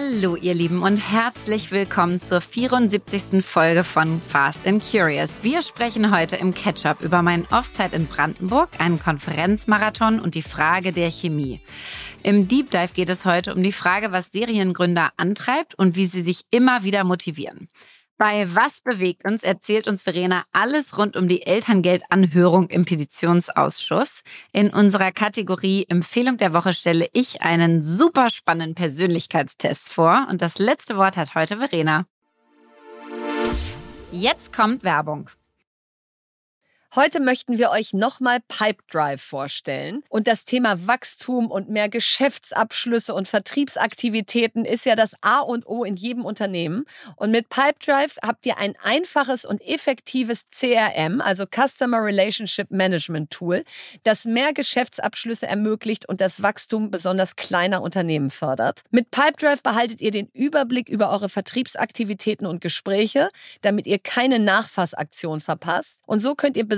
Hallo ihr Lieben und herzlich willkommen zur 74. Folge von Fast and Curious. Wir sprechen heute im Catch-up über meinen Offsite in Brandenburg, einen Konferenzmarathon und die Frage der Chemie. Im Deep Dive geht es heute um die Frage, was Seriengründer antreibt und wie sie sich immer wieder motivieren. Bei Was bewegt uns erzählt uns Verena alles rund um die Elterngeldanhörung im Petitionsausschuss. In unserer Kategorie Empfehlung der Woche stelle ich einen super spannenden Persönlichkeitstest vor und das letzte Wort hat heute Verena. Jetzt kommt Werbung. Heute möchten wir euch nochmal Pipedrive vorstellen. Und das Thema Wachstum und mehr Geschäftsabschlüsse und Vertriebsaktivitäten ist ja das A und O in jedem Unternehmen. Und mit Pipedrive habt ihr ein einfaches und effektives CRM, also Customer Relationship Management Tool, das mehr Geschäftsabschlüsse ermöglicht und das Wachstum besonders kleiner Unternehmen fördert. Mit Pipedrive behaltet ihr den Überblick über eure Vertriebsaktivitäten und Gespräche, damit ihr keine Nachfassaktion verpasst. Und so könnt ihr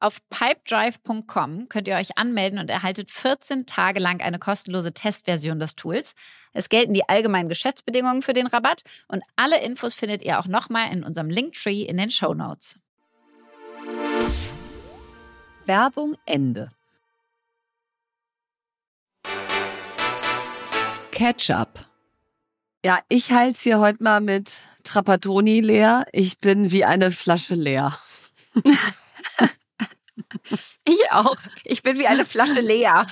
Auf pipedrive.com könnt ihr euch anmelden und erhaltet 14 Tage lang eine kostenlose Testversion des Tools. Es gelten die allgemeinen Geschäftsbedingungen für den Rabatt und alle Infos findet ihr auch nochmal in unserem Linktree in den Show Notes. Werbung Ende. Ketchup. Ja, ich halte es hier heute mal mit Trapattoni leer. Ich bin wie eine Flasche leer. Ich auch. Ich bin wie eine Flasche leer.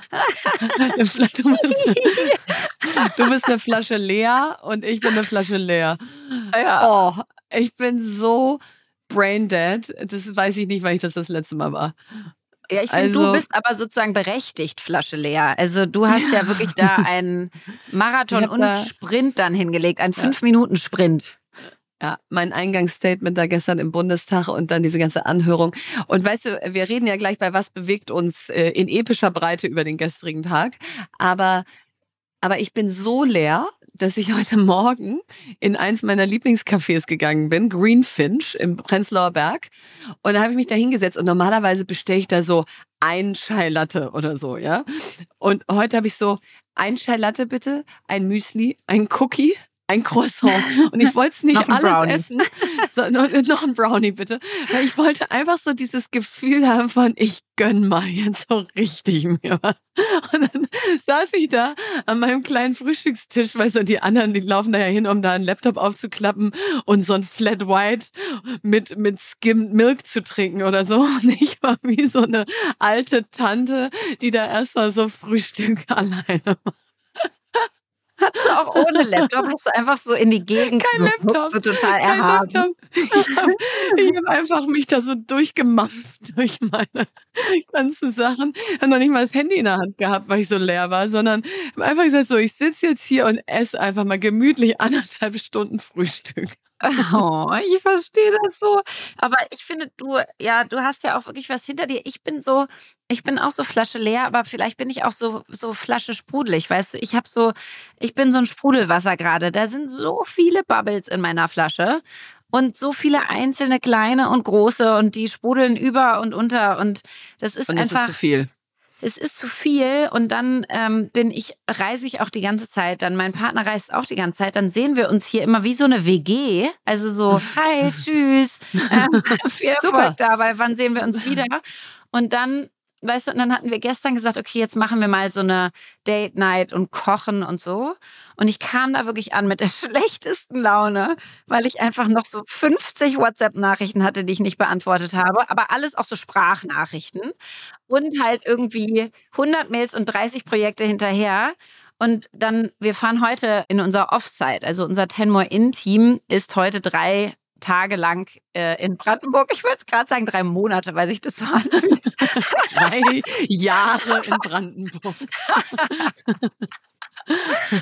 du, bist, du bist eine Flasche leer und ich bin eine Flasche leer. Ja. Oh, ich bin so brain dead. Das weiß ich nicht, weil ich das das letzte Mal war. Ja, ich finde, also, du bist aber sozusagen berechtigt, Flasche leer. Also du hast ja, ja wirklich da einen Marathon und Sprint dann hingelegt, einen Fünf-Minuten-Sprint. Ja, mein Eingangsstatement da gestern im Bundestag und dann diese ganze Anhörung. Und weißt du, wir reden ja gleich bei was bewegt uns äh, in epischer Breite über den gestrigen Tag. Aber, aber ich bin so leer, dass ich heute Morgen in eins meiner Lieblingscafés gegangen bin, Greenfinch im Prenzlauer Berg. Und da habe ich mich da hingesetzt und normalerweise bestelle ich da so ein Chai Latte oder so, ja. Und heute habe ich so ein Chai Latte bitte, ein Müsli, ein Cookie, ein Croissant. Und ich wollte es nicht alles Brownie. essen. So, noch ein Brownie bitte. Weil ich wollte einfach so dieses Gefühl haben von, ich gönn mal jetzt so richtig mir was. Und dann saß ich da an meinem kleinen Frühstückstisch, weil so die anderen, die laufen da ja hin, um da einen Laptop aufzuklappen und so ein Flat White mit, mit Skimmed Milk zu trinken oder so. Und ich war wie so eine alte Tante, die da erst mal so Frühstück alleine macht. Hast du auch ohne Laptop? Hast du einfach so in die Gegend Kein Laptop. So total Kein erhaben. Laptop. Ich habe hab einfach mich da so durchgemampft durch meine ganzen Sachen. Ich habe noch nicht mal das Handy in der Hand gehabt, weil ich so leer war, sondern habe einfach gesagt, so, ich sitze jetzt hier und esse einfach mal gemütlich anderthalb Stunden Frühstück. Oh, ich verstehe das so. Aber ich finde, du, ja, du hast ja auch wirklich was hinter dir. Ich bin so, ich bin auch so Flasche leer, aber vielleicht bin ich auch so, so Flasche sprudelig. Weißt du, ich habe so, ich bin so ein Sprudelwasser gerade. Da sind so viele Bubbles in meiner Flasche und so viele einzelne kleine und große und die sprudeln über und unter und das ist und einfach. Ist zu viel es ist zu viel und dann ähm, bin ich, reise ich auch die ganze Zeit, dann mein Partner reist auch die ganze Zeit, dann sehen wir uns hier immer wie so eine WG, also so, hi, tschüss, ähm, viel Erfolg Super. dabei, wann sehen wir uns wieder? Und dann weißt du, und dann hatten wir gestern gesagt, okay, jetzt machen wir mal so eine Date Night und kochen und so. Und ich kam da wirklich an mit der schlechtesten Laune, weil ich einfach noch so 50 WhatsApp-Nachrichten hatte, die ich nicht beantwortet habe, aber alles auch so Sprachnachrichten und halt irgendwie 100 Mails und 30 Projekte hinterher. Und dann, wir fahren heute in unser Offsite, also unser Ten More In-Team ist heute drei Tage lang äh, in Brandenburg. Ich wollte gerade sagen, drei Monate, weil sich das so anfühlt. drei Jahre in Brandenburg.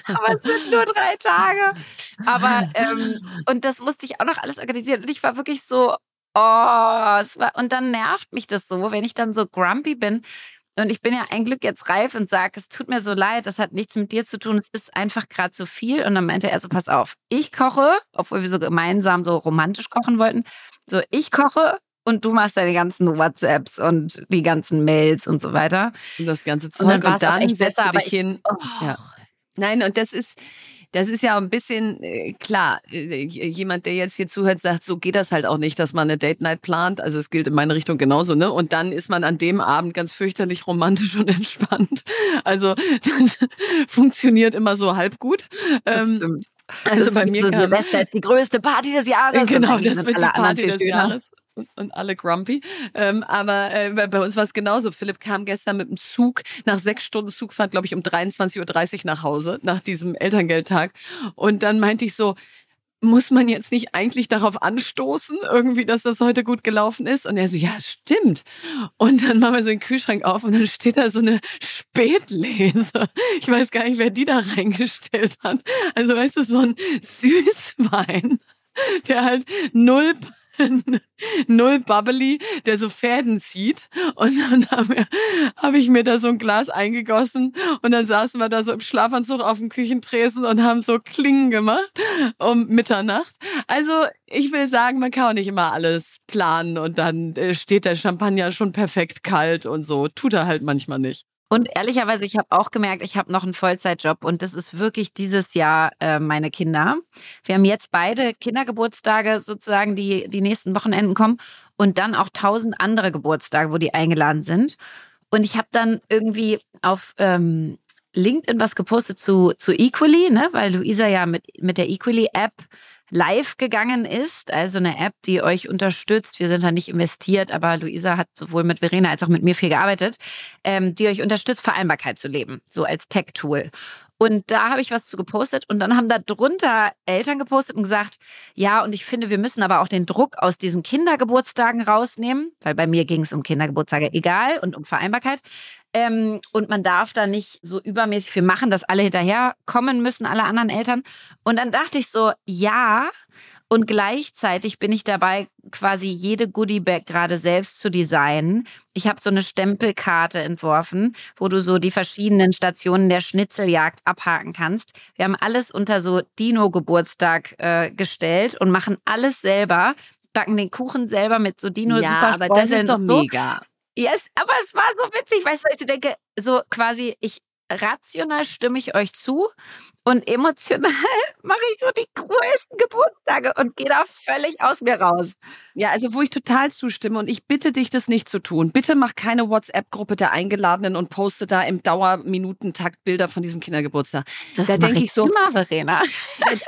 Aber es sind nur drei Tage. Aber, ähm, und das musste ich auch noch alles organisieren. Und ich war wirklich so, oh, es war, und dann nervt mich das so, wenn ich dann so grumpy bin. Und ich bin ja ein Glück jetzt reif und sage, es tut mir so leid, das hat nichts mit dir zu tun, es ist einfach gerade zu viel. Und dann meinte er so, pass auf, ich koche, obwohl wir so gemeinsam so romantisch kochen wollten. So, ich koche, und du machst deine ganzen WhatsApps und die ganzen Mails und so weiter. Und das ganze Zeug. Und dann, und dann setzt besser, du dich hin. Oh. Ja. Nein, und das ist, das ist ja ein bisschen äh, klar. Äh, jemand, der jetzt hier zuhört, sagt, so geht das halt auch nicht, dass man eine Date Night plant. Also es gilt in meine Richtung genauso, ne? Und dann ist man an dem Abend ganz fürchterlich romantisch und entspannt. Also das funktioniert immer so halb gut. Das ähm, stimmt. Also bei mir so Silvester ist die größte Party des Jahres. Genau, das wird die Party des Jahres und alle grumpy. Ähm, aber äh, bei uns war es genauso. Philipp kam gestern mit dem Zug nach sechs Stunden Zugfahrt, glaube ich, um 23.30 Uhr nach Hause, nach diesem Elterngeldtag. Und dann meinte ich so, muss man jetzt nicht eigentlich darauf anstoßen, irgendwie, dass das heute gut gelaufen ist? Und er so, ja, stimmt. Und dann machen wir so den Kühlschrank auf und dann steht da so eine Spätlese. Ich weiß gar nicht, wer die da reingestellt hat. Also, weißt du, so ein Süßwein, der halt null null bubbly, der so Fäden zieht. Und dann habe hab ich mir da so ein Glas eingegossen und dann saßen wir da so im Schlafanzug auf dem Küchentresen und haben so Klingen gemacht um Mitternacht. Also ich will sagen, man kann auch nicht immer alles planen und dann äh, steht der Champagner schon perfekt kalt und so. Tut er halt manchmal nicht. Und ehrlicherweise, ich habe auch gemerkt, ich habe noch einen Vollzeitjob und das ist wirklich dieses Jahr äh, meine Kinder. Wir haben jetzt beide Kindergeburtstage sozusagen, die die nächsten Wochenenden kommen und dann auch tausend andere Geburtstage, wo die eingeladen sind. Und ich habe dann irgendwie auf ähm, LinkedIn was gepostet zu, zu Equally, ne? weil Luisa ja mit, mit der Equally-App live gegangen ist, also eine App, die euch unterstützt. Wir sind da nicht investiert, aber Luisa hat sowohl mit Verena als auch mit mir viel gearbeitet, ähm, die euch unterstützt, Vereinbarkeit zu leben, so als Tech-Tool. Und da habe ich was zu gepostet und dann haben da drunter Eltern gepostet und gesagt, ja, und ich finde, wir müssen aber auch den Druck aus diesen Kindergeburtstagen rausnehmen, weil bei mir ging es um Kindergeburtstage egal und um Vereinbarkeit. Ähm, und man darf da nicht so übermäßig viel machen, dass alle hinterher kommen müssen, alle anderen Eltern. Und dann dachte ich so, ja, und gleichzeitig bin ich dabei, quasi jede Goodie-Bag gerade selbst zu designen. Ich habe so eine Stempelkarte entworfen, wo du so die verschiedenen Stationen der Schnitzeljagd abhaken kannst. Wir haben alles unter so Dino-Geburtstag äh, gestellt und machen alles selber, backen den Kuchen selber mit so dino ja, aber das ist doch so. mega. Yes, aber es war so witzig, weißt du, weil ich denke, so quasi, ich rational stimme ich euch zu, und emotional mache ich so die größten Geburtstage und gehe da völlig aus mir raus. Ja, also wo ich total zustimme und ich bitte dich, das nicht zu tun. Bitte mach keine WhatsApp-Gruppe der Eingeladenen und poste da im Dauerminutentakt Bilder von diesem Kindergeburtstag. Das da denke ich so, immer, Verena.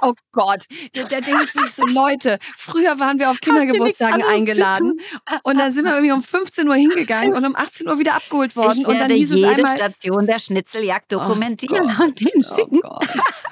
Oh Gott, da, da denke ich wirklich so, Leute, früher waren wir auf Kindergeburtstagen eingeladen und dann sind wir irgendwie um 15 Uhr hingegangen und um 18 Uhr wieder abgeholt worden. Ich und dann hieß jede einmal, Station der Schnitzeljagd oh dokumentieren oh und den schicken. Oh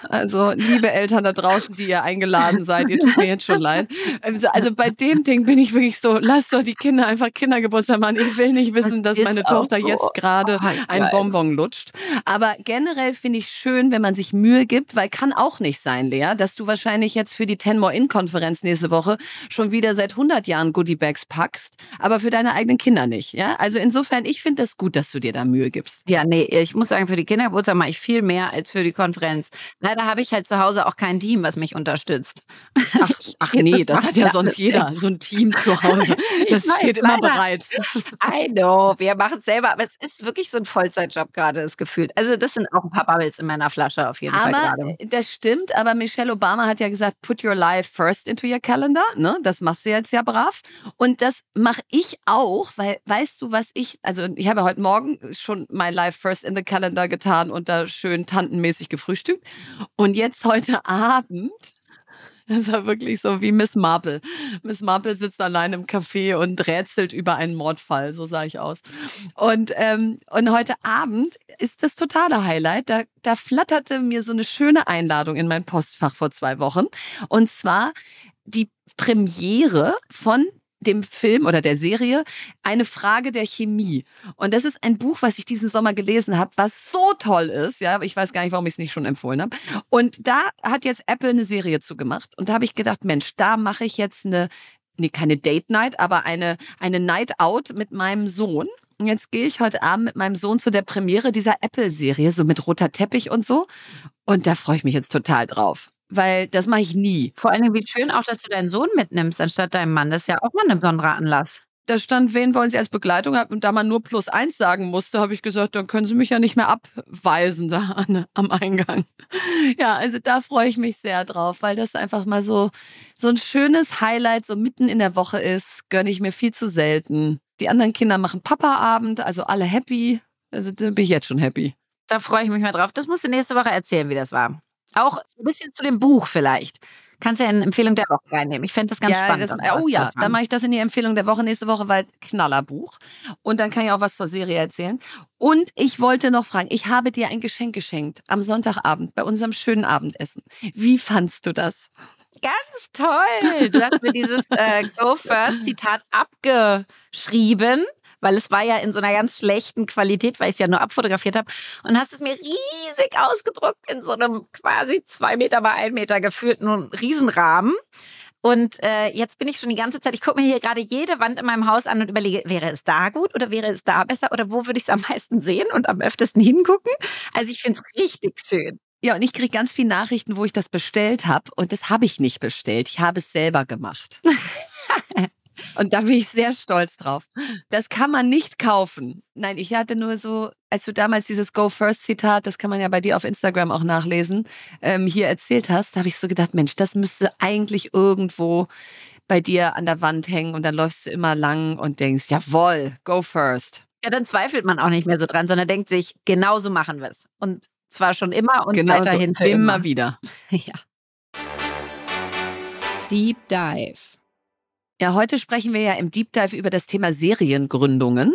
also, liebe Eltern da draußen, die ihr eingeladen seid, ihr tut mir jetzt schon leid. Also, also bei dem Ding bin ich wirklich so, lasst doch die Kinder einfach Kindergeburtstag machen. Ich will nicht wissen, dass meine Tochter so. jetzt gerade oh, ein Bonbon lutscht. Aber generell finde ich schön, wenn man sich Mühe gibt, weil kann auch nicht sein, Lea, dass du wahrscheinlich jetzt für die Ten More In-Konferenz nächste Woche schon wieder seit 100 Jahren Goodiebags packst, aber für deine eigenen Kinder nicht. Ja, also insofern, ich finde das gut, dass du dir da Mühe gibst. Ja, nee, ich muss sagen, für die Kindergeburtstag mache ich viel mehr als für die Konferenz. Leider habe ich halt zu Hause auch kein Team, was mich unterstützt. Ach, ach nee, das, hat ja sonst jeder, so ein Team zu Hause. Das weiß, steht immer bereit. I know, wir machen es selber, aber es ist wirklich so ein Vollzeitjob gerade, das gefühlt. Also das sind auch ein paar Bubbles in meiner Flasche auf jeden aber, Fall gerade. Das stimmt, aber Michelle Obama hat ja gesagt, put your life first into your calendar. Ne? Das machst du jetzt ja brav. Und das mache ich auch, weil weißt du, was ich, also ich habe heute Morgen schon my life first in the calendar getan und da schön tantenmäßig gefrühstückt. Und jetzt heute Abend das war wirklich so wie Miss Marple. Miss Marple sitzt allein im Café und rätselt über einen Mordfall, so sah ich aus. Und, ähm, und heute Abend ist das totale Highlight. Da, da flatterte mir so eine schöne Einladung in mein Postfach vor zwei Wochen. Und zwar die Premiere von dem Film oder der Serie Eine Frage der Chemie. Und das ist ein Buch, was ich diesen Sommer gelesen habe, was so toll ist. Ja, ich weiß gar nicht, warum ich es nicht schon empfohlen habe. Und da hat jetzt Apple eine Serie zugemacht. Und da habe ich gedacht, Mensch, da mache ich jetzt eine, nee, keine Date Night, aber eine, eine Night Out mit meinem Sohn. Und jetzt gehe ich heute Abend mit meinem Sohn zu der Premiere dieser Apple-Serie, so mit roter Teppich und so. Und da freue ich mich jetzt total drauf weil das mache ich nie. Vor allen Dingen, wie schön auch, dass du deinen Sohn mitnimmst, anstatt deinem Mann. Das ist ja auch mal ein besonderer Anlass. Da stand, wen wollen Sie als Begleitung haben? Und da man nur plus eins sagen musste, habe ich gesagt, dann können Sie mich ja nicht mehr abweisen da an, am Eingang. Ja, also da freue ich mich sehr drauf, weil das einfach mal so, so ein schönes Highlight so mitten in der Woche ist. Gönne ich mir viel zu selten. Die anderen Kinder machen Papa-Abend, also alle happy. Also da bin ich jetzt schon happy. Da freue ich mich mal drauf. Das musst du nächste Woche erzählen, wie das war. Auch ein bisschen zu dem Buch vielleicht. Kannst ja eine Empfehlung der Woche reinnehmen. Ich fände das ganz ja, spannend. Das, oh ja, dann mache ich das in die Empfehlung der Woche nächste Woche, weil Knallerbuch. Und dann kann ich auch was zur Serie erzählen. Und ich wollte noch fragen, ich habe dir ein Geschenk geschenkt am Sonntagabend bei unserem schönen Abendessen. Wie fandst du das? Ganz toll. Du hast mir dieses äh, Go First Zitat abgeschrieben weil es war ja in so einer ganz schlechten Qualität, weil ich es ja nur abfotografiert habe. Und hast es mir riesig ausgedruckt in so einem quasi zwei Meter bei ein Meter geführten Riesenrahmen. Und äh, jetzt bin ich schon die ganze Zeit, ich gucke mir hier gerade jede Wand in meinem Haus an und überlege, wäre es da gut oder wäre es da besser oder wo würde ich es am meisten sehen und am öftesten hingucken? Also ich finde es richtig schön. Ja, und ich kriege ganz viele Nachrichten, wo ich das bestellt habe. Und das habe ich nicht bestellt. Ich habe es selber gemacht. Und da bin ich sehr stolz drauf. Das kann man nicht kaufen. Nein, ich hatte nur so, als du damals dieses Go First Zitat, das kann man ja bei dir auf Instagram auch nachlesen, ähm, hier erzählt hast, da habe ich so gedacht, Mensch, das müsste eigentlich irgendwo bei dir an der Wand hängen und dann läufst du immer lang und denkst, jawohl, Go First. Ja, dann zweifelt man auch nicht mehr so dran, sondern denkt sich, genauso machen wir es. Und zwar schon immer und genau weiterhin für immer. Immer wieder. ja. Deep Dive. Ja, heute sprechen wir ja im Deep Dive über das Thema Seriengründungen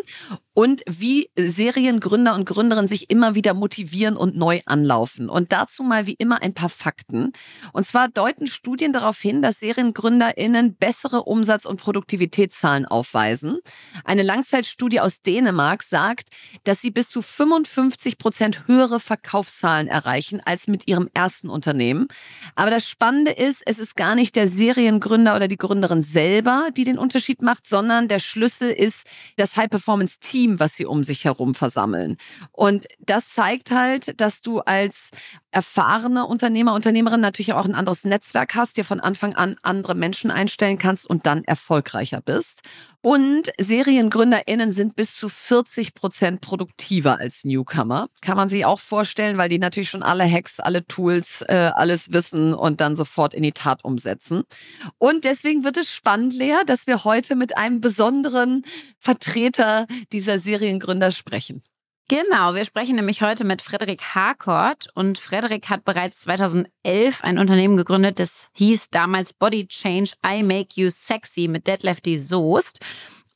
und wie Seriengründer und Gründerinnen sich immer wieder motivieren und neu anlaufen. Und dazu mal wie immer ein paar Fakten. Und zwar deuten Studien darauf hin, dass SeriengründerInnen bessere Umsatz- und Produktivitätszahlen aufweisen. Eine Langzeitstudie aus Dänemark sagt, dass sie bis zu 55 Prozent höhere Verkaufszahlen erreichen als mit ihrem ersten Unternehmen. Aber das Spannende ist, es ist gar nicht der Seriengründer oder die Gründerin selber, die den Unterschied macht, sondern der Schlüssel ist das High-Performance-Team Team, was sie um sich herum versammeln. Und das zeigt halt, dass du als erfahrene Unternehmer, Unternehmerin natürlich auch ein anderes Netzwerk hast, dir von Anfang an andere Menschen einstellen kannst und dann erfolgreicher bist. Und SeriengründerInnen sind bis zu 40 Prozent produktiver als Newcomer. Kann man sich auch vorstellen, weil die natürlich schon alle Hacks, alle Tools, äh, alles wissen und dann sofort in die Tat umsetzen. Und deswegen wird es spannend, Lea, dass wir heute mit einem besonderen Vertreter dieser Seriengründer sprechen. Genau, wir sprechen nämlich heute mit Frederik Harcourt und Frederik hat bereits 2011 ein Unternehmen gegründet, das hieß damals Body Change I Make You Sexy mit Deadlifty Soest.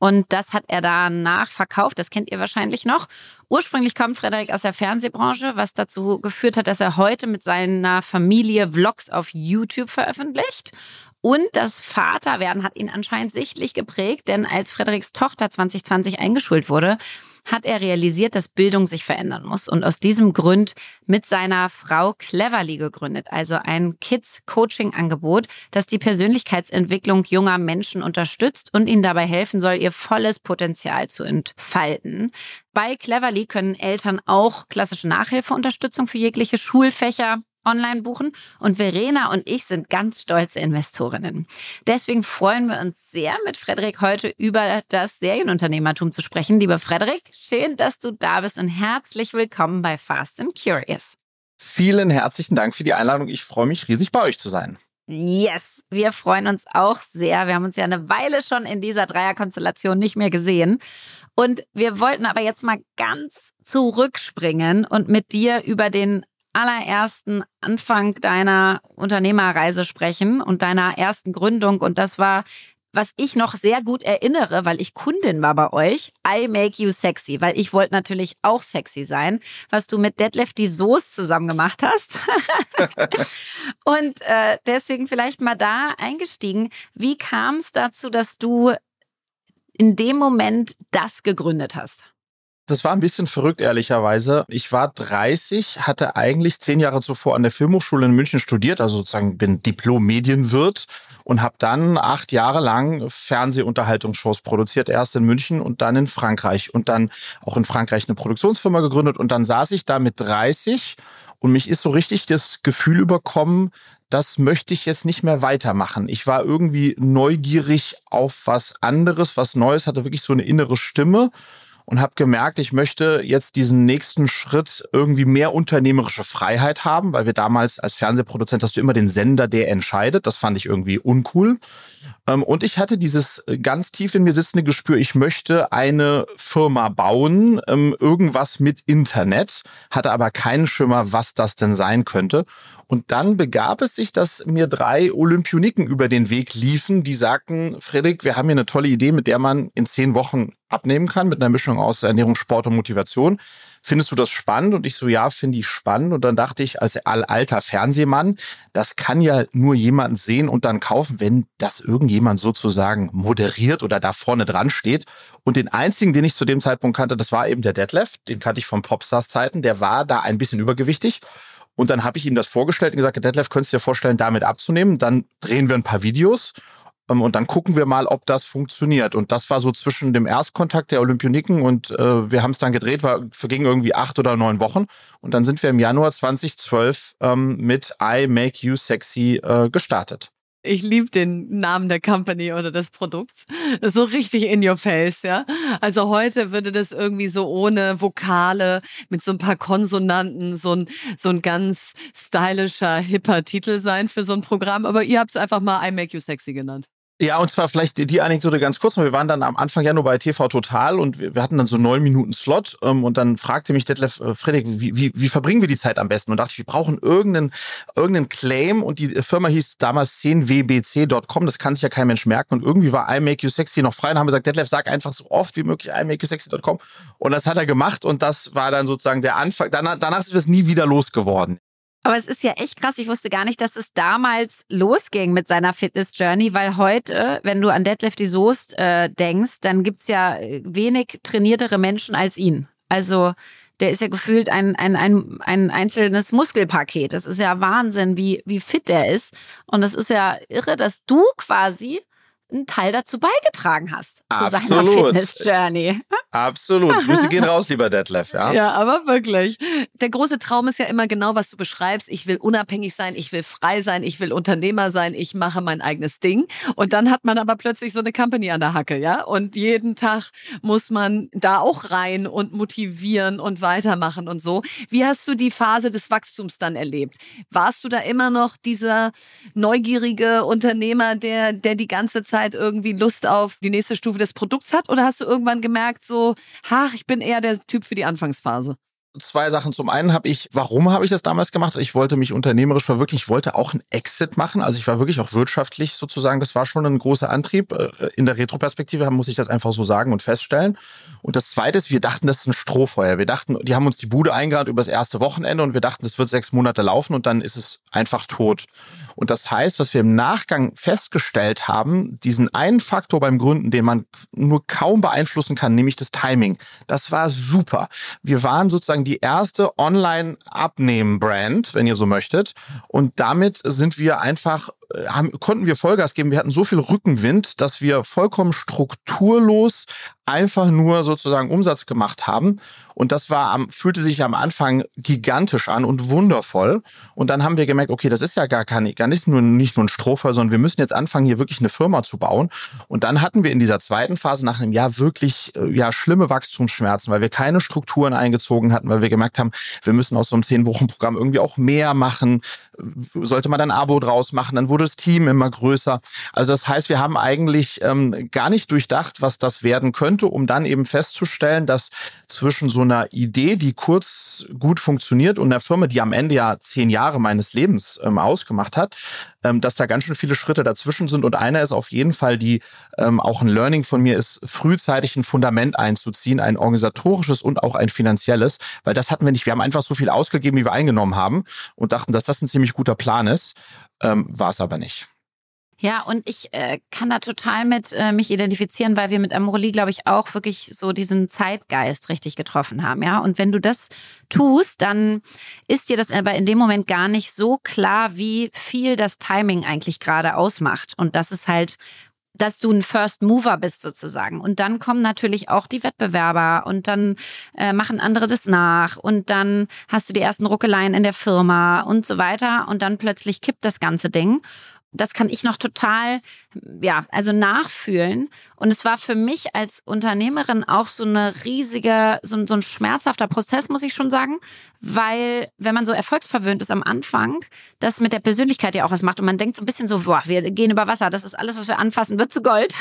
Und das hat er danach verkauft, das kennt ihr wahrscheinlich noch. Ursprünglich kommt Frederik aus der Fernsehbranche, was dazu geführt hat, dass er heute mit seiner Familie Vlogs auf YouTube veröffentlicht. Und das Vaterwerden hat ihn anscheinend sichtlich geprägt, denn als Frederiks Tochter 2020 eingeschult wurde, hat er realisiert, dass Bildung sich verändern muss und aus diesem Grund mit seiner Frau Cleverly gegründet, also ein Kids-Coaching-Angebot, das die Persönlichkeitsentwicklung junger Menschen unterstützt und ihnen dabei helfen soll, ihr volles Potenzial zu entfalten. Bei Cleverly können Eltern auch klassische Nachhilfeunterstützung für jegliche Schulfächer online buchen und Verena und ich sind ganz stolze Investorinnen. Deswegen freuen wir uns sehr, mit Frederik heute über das Serienunternehmertum zu sprechen. Lieber Frederik, schön, dass du da bist und herzlich willkommen bei Fast and Curious. Vielen herzlichen Dank für die Einladung. Ich freue mich riesig bei euch zu sein. Yes, wir freuen uns auch sehr. Wir haben uns ja eine Weile schon in dieser Dreierkonstellation nicht mehr gesehen. Und wir wollten aber jetzt mal ganz zurückspringen und mit dir über den allerersten Anfang deiner Unternehmerreise sprechen und deiner ersten Gründung. Und das war, was ich noch sehr gut erinnere, weil ich Kundin war bei euch, I Make You Sexy, weil ich wollte natürlich auch sexy sein, was du mit Deadlift die Soße zusammen gemacht hast. und äh, deswegen vielleicht mal da eingestiegen. Wie kam es dazu, dass du in dem Moment das gegründet hast? Das war ein bisschen verrückt, ehrlicherweise. Ich war 30, hatte eigentlich zehn Jahre zuvor an der Filmhochschule in München studiert, also sozusagen bin Diplom-Medienwirt und habe dann acht Jahre lang Fernsehunterhaltungsshows produziert, erst in München und dann in Frankreich und dann auch in Frankreich eine Produktionsfirma gegründet und dann saß ich da mit 30 und mich ist so richtig das Gefühl überkommen, das möchte ich jetzt nicht mehr weitermachen. Ich war irgendwie neugierig auf was anderes, was Neues, hatte wirklich so eine innere Stimme und habe gemerkt, ich möchte jetzt diesen nächsten Schritt irgendwie mehr unternehmerische Freiheit haben, weil wir damals als Fernsehproduzent hast du immer den Sender, der entscheidet. Das fand ich irgendwie uncool. Ähm, und ich hatte dieses ganz tief in mir sitzende Gespür, ich möchte eine Firma bauen, ähm, irgendwas mit Internet, hatte aber keinen Schimmer, was das denn sein könnte. Und dann begab es sich, dass mir drei Olympioniken über den Weg liefen, die sagten, Friedrich, wir haben hier eine tolle Idee, mit der man in zehn Wochen abnehmen kann, mit einer Mischung aus Ernährung, Sport und Motivation. Findest du das spannend? Und ich so, ja, finde ich spannend. Und dann dachte ich, als alter Fernsehmann, das kann ja nur jemand sehen und dann kaufen, wenn das irgendjemand sozusagen moderiert oder da vorne dran steht. Und den einzigen, den ich zu dem Zeitpunkt kannte, das war eben der Detlef. Den kannte ich von Popstars-Zeiten. Der war da ein bisschen übergewichtig. Und dann habe ich ihm das vorgestellt und gesagt, Detlef, könntest du dir vorstellen, damit abzunehmen? Dann drehen wir ein paar Videos und dann gucken wir mal, ob das funktioniert. Und das war so zwischen dem Erstkontakt der Olympioniken und äh, wir haben es dann gedreht, war, verging irgendwie acht oder neun Wochen. Und dann sind wir im Januar 2012 ähm, mit I Make You Sexy äh, gestartet. Ich liebe den Namen der Company oder des Produkts. so richtig in your face, ja. Also heute würde das irgendwie so ohne Vokale mit so ein paar Konsonanten so ein, so ein ganz stylischer, hipper Titel sein für so ein Programm. Aber ihr habt es einfach mal I Make You Sexy genannt. Ja, und zwar vielleicht die Anekdote ganz kurz. Wir waren dann am Anfang ja nur bei TV Total und wir, hatten dann so neun Minuten Slot ähm, und dann fragte mich Detlef äh, Friedrich, wie, wie, wie verbringen wir die Zeit am besten? Und dachte ich, wir brauchen irgendeinen, irgendeinen Claim und die Firma hieß damals 10wbc.com, das kann sich ja kein Mensch merken und irgendwie war I Make You Sexy noch frei und haben gesagt, Detlef, sag einfach so oft wie möglich I Make You Sexy.com und das hat er gemacht und das war dann sozusagen der Anfang. Danach, danach ist es nie wieder losgeworden. Aber es ist ja echt krass. Ich wusste gar nicht, dass es damals losging mit seiner Fitness-Journey, weil heute, wenn du an Deadlift die Soest äh, denkst, dann gibt's ja äh, wenig trainiertere Menschen als ihn. Also der ist ja gefühlt ein, ein, ein, ein einzelnes Muskelpaket. Das ist ja Wahnsinn, wie, wie fit der ist. Und es ist ja irre, dass du quasi einen Teil dazu beigetragen hast zu Absolut. seiner Fitness-Journey. Absolut. Grüße gehen raus, lieber Detlef. Ja? ja, aber wirklich. Der große Traum ist ja immer genau, was du beschreibst. Ich will unabhängig sein, ich will frei sein, ich will Unternehmer sein, ich mache mein eigenes Ding. Und dann hat man aber plötzlich so eine Company an der Hacke, ja? Und jeden Tag muss man da auch rein und motivieren und weitermachen und so. Wie hast du die Phase des Wachstums dann erlebt? Warst du da immer noch dieser neugierige Unternehmer, der, der die ganze Zeit Zeit irgendwie Lust auf die nächste Stufe des Produkts hat? Oder hast du irgendwann gemerkt, so, ach, ich bin eher der Typ für die Anfangsphase? Zwei Sachen. Zum einen habe ich, warum habe ich das damals gemacht? Ich wollte mich unternehmerisch verwirklichen. Ich wollte auch einen Exit machen. Also ich war wirklich auch wirtschaftlich sozusagen. Das war schon ein großer Antrieb. Äh, in der Retroperspektive muss ich das einfach so sagen und feststellen. Und das zweite ist, wir dachten, das ist ein Strohfeuer. Wir dachten, die haben uns die Bude eingeladen über das erste Wochenende und wir dachten, das wird sechs Monate laufen und dann ist es einfach tot. Und das heißt, was wir im Nachgang festgestellt haben, diesen einen Faktor beim Gründen, den man nur kaum beeinflussen kann, nämlich das Timing. Das war super. Wir waren sozusagen die erste Online-Abnehmen-Brand, wenn ihr so möchtet. Und damit sind wir einfach haben, konnten wir Vollgas geben. Wir hatten so viel Rückenwind, dass wir vollkommen strukturlos einfach nur sozusagen Umsatz gemacht haben. Und das war am, fühlte sich am Anfang gigantisch an und wundervoll. Und dann haben wir gemerkt, okay, das ist ja gar kein, gar nicht nur, nicht nur ein Strohfall, sondern wir müssen jetzt anfangen, hier wirklich eine Firma zu bauen. Und dann hatten wir in dieser zweiten Phase nach einem Jahr wirklich, äh, ja, schlimme Wachstumsschmerzen, weil wir keine Strukturen eingezogen hatten, weil wir gemerkt haben, wir müssen aus so einem Zehn-Wochen-Programm irgendwie auch mehr machen. Sollte man dann ein Abo draus machen, dann wurde das Team immer größer. Also das heißt, wir haben eigentlich ähm, gar nicht durchdacht, was das werden könnte, um dann eben festzustellen, dass zwischen so einer Idee, die kurz gut funktioniert und einer Firma, die am Ende ja zehn Jahre meines Lebens ähm, ausgemacht hat, ähm, dass da ganz schön viele Schritte dazwischen sind. Und einer ist auf jeden Fall die, ähm, auch ein Learning von mir ist, frühzeitig ein Fundament einzuziehen, ein organisatorisches und auch ein finanzielles, weil das hatten wir nicht. Wir haben einfach so viel ausgegeben, wie wir eingenommen haben und dachten, dass das ein ziemlich guter Plan ist. Ähm, War es aber nicht. Ja, und ich äh, kann da total mit äh, mich identifizieren, weil wir mit Amorelie, glaube ich, auch wirklich so diesen Zeitgeist richtig getroffen haben, ja. Und wenn du das tust, dann ist dir das aber in dem Moment gar nicht so klar, wie viel das Timing eigentlich gerade ausmacht. Und das ist halt dass du ein First Mover bist sozusagen. Und dann kommen natürlich auch die Wettbewerber und dann äh, machen andere das nach und dann hast du die ersten Ruckeleien in der Firma und so weiter und dann plötzlich kippt das ganze Ding das kann ich noch total, ja, also nachfühlen. Und es war für mich als Unternehmerin auch so eine riesige, so, so, ein schmerzhafter Prozess, muss ich schon sagen. Weil, wenn man so erfolgsverwöhnt ist am Anfang, das mit der Persönlichkeit ja auch was macht. Und man denkt so ein bisschen so, boah, wir gehen über Wasser, das ist alles, was wir anfassen, wird zu Gold.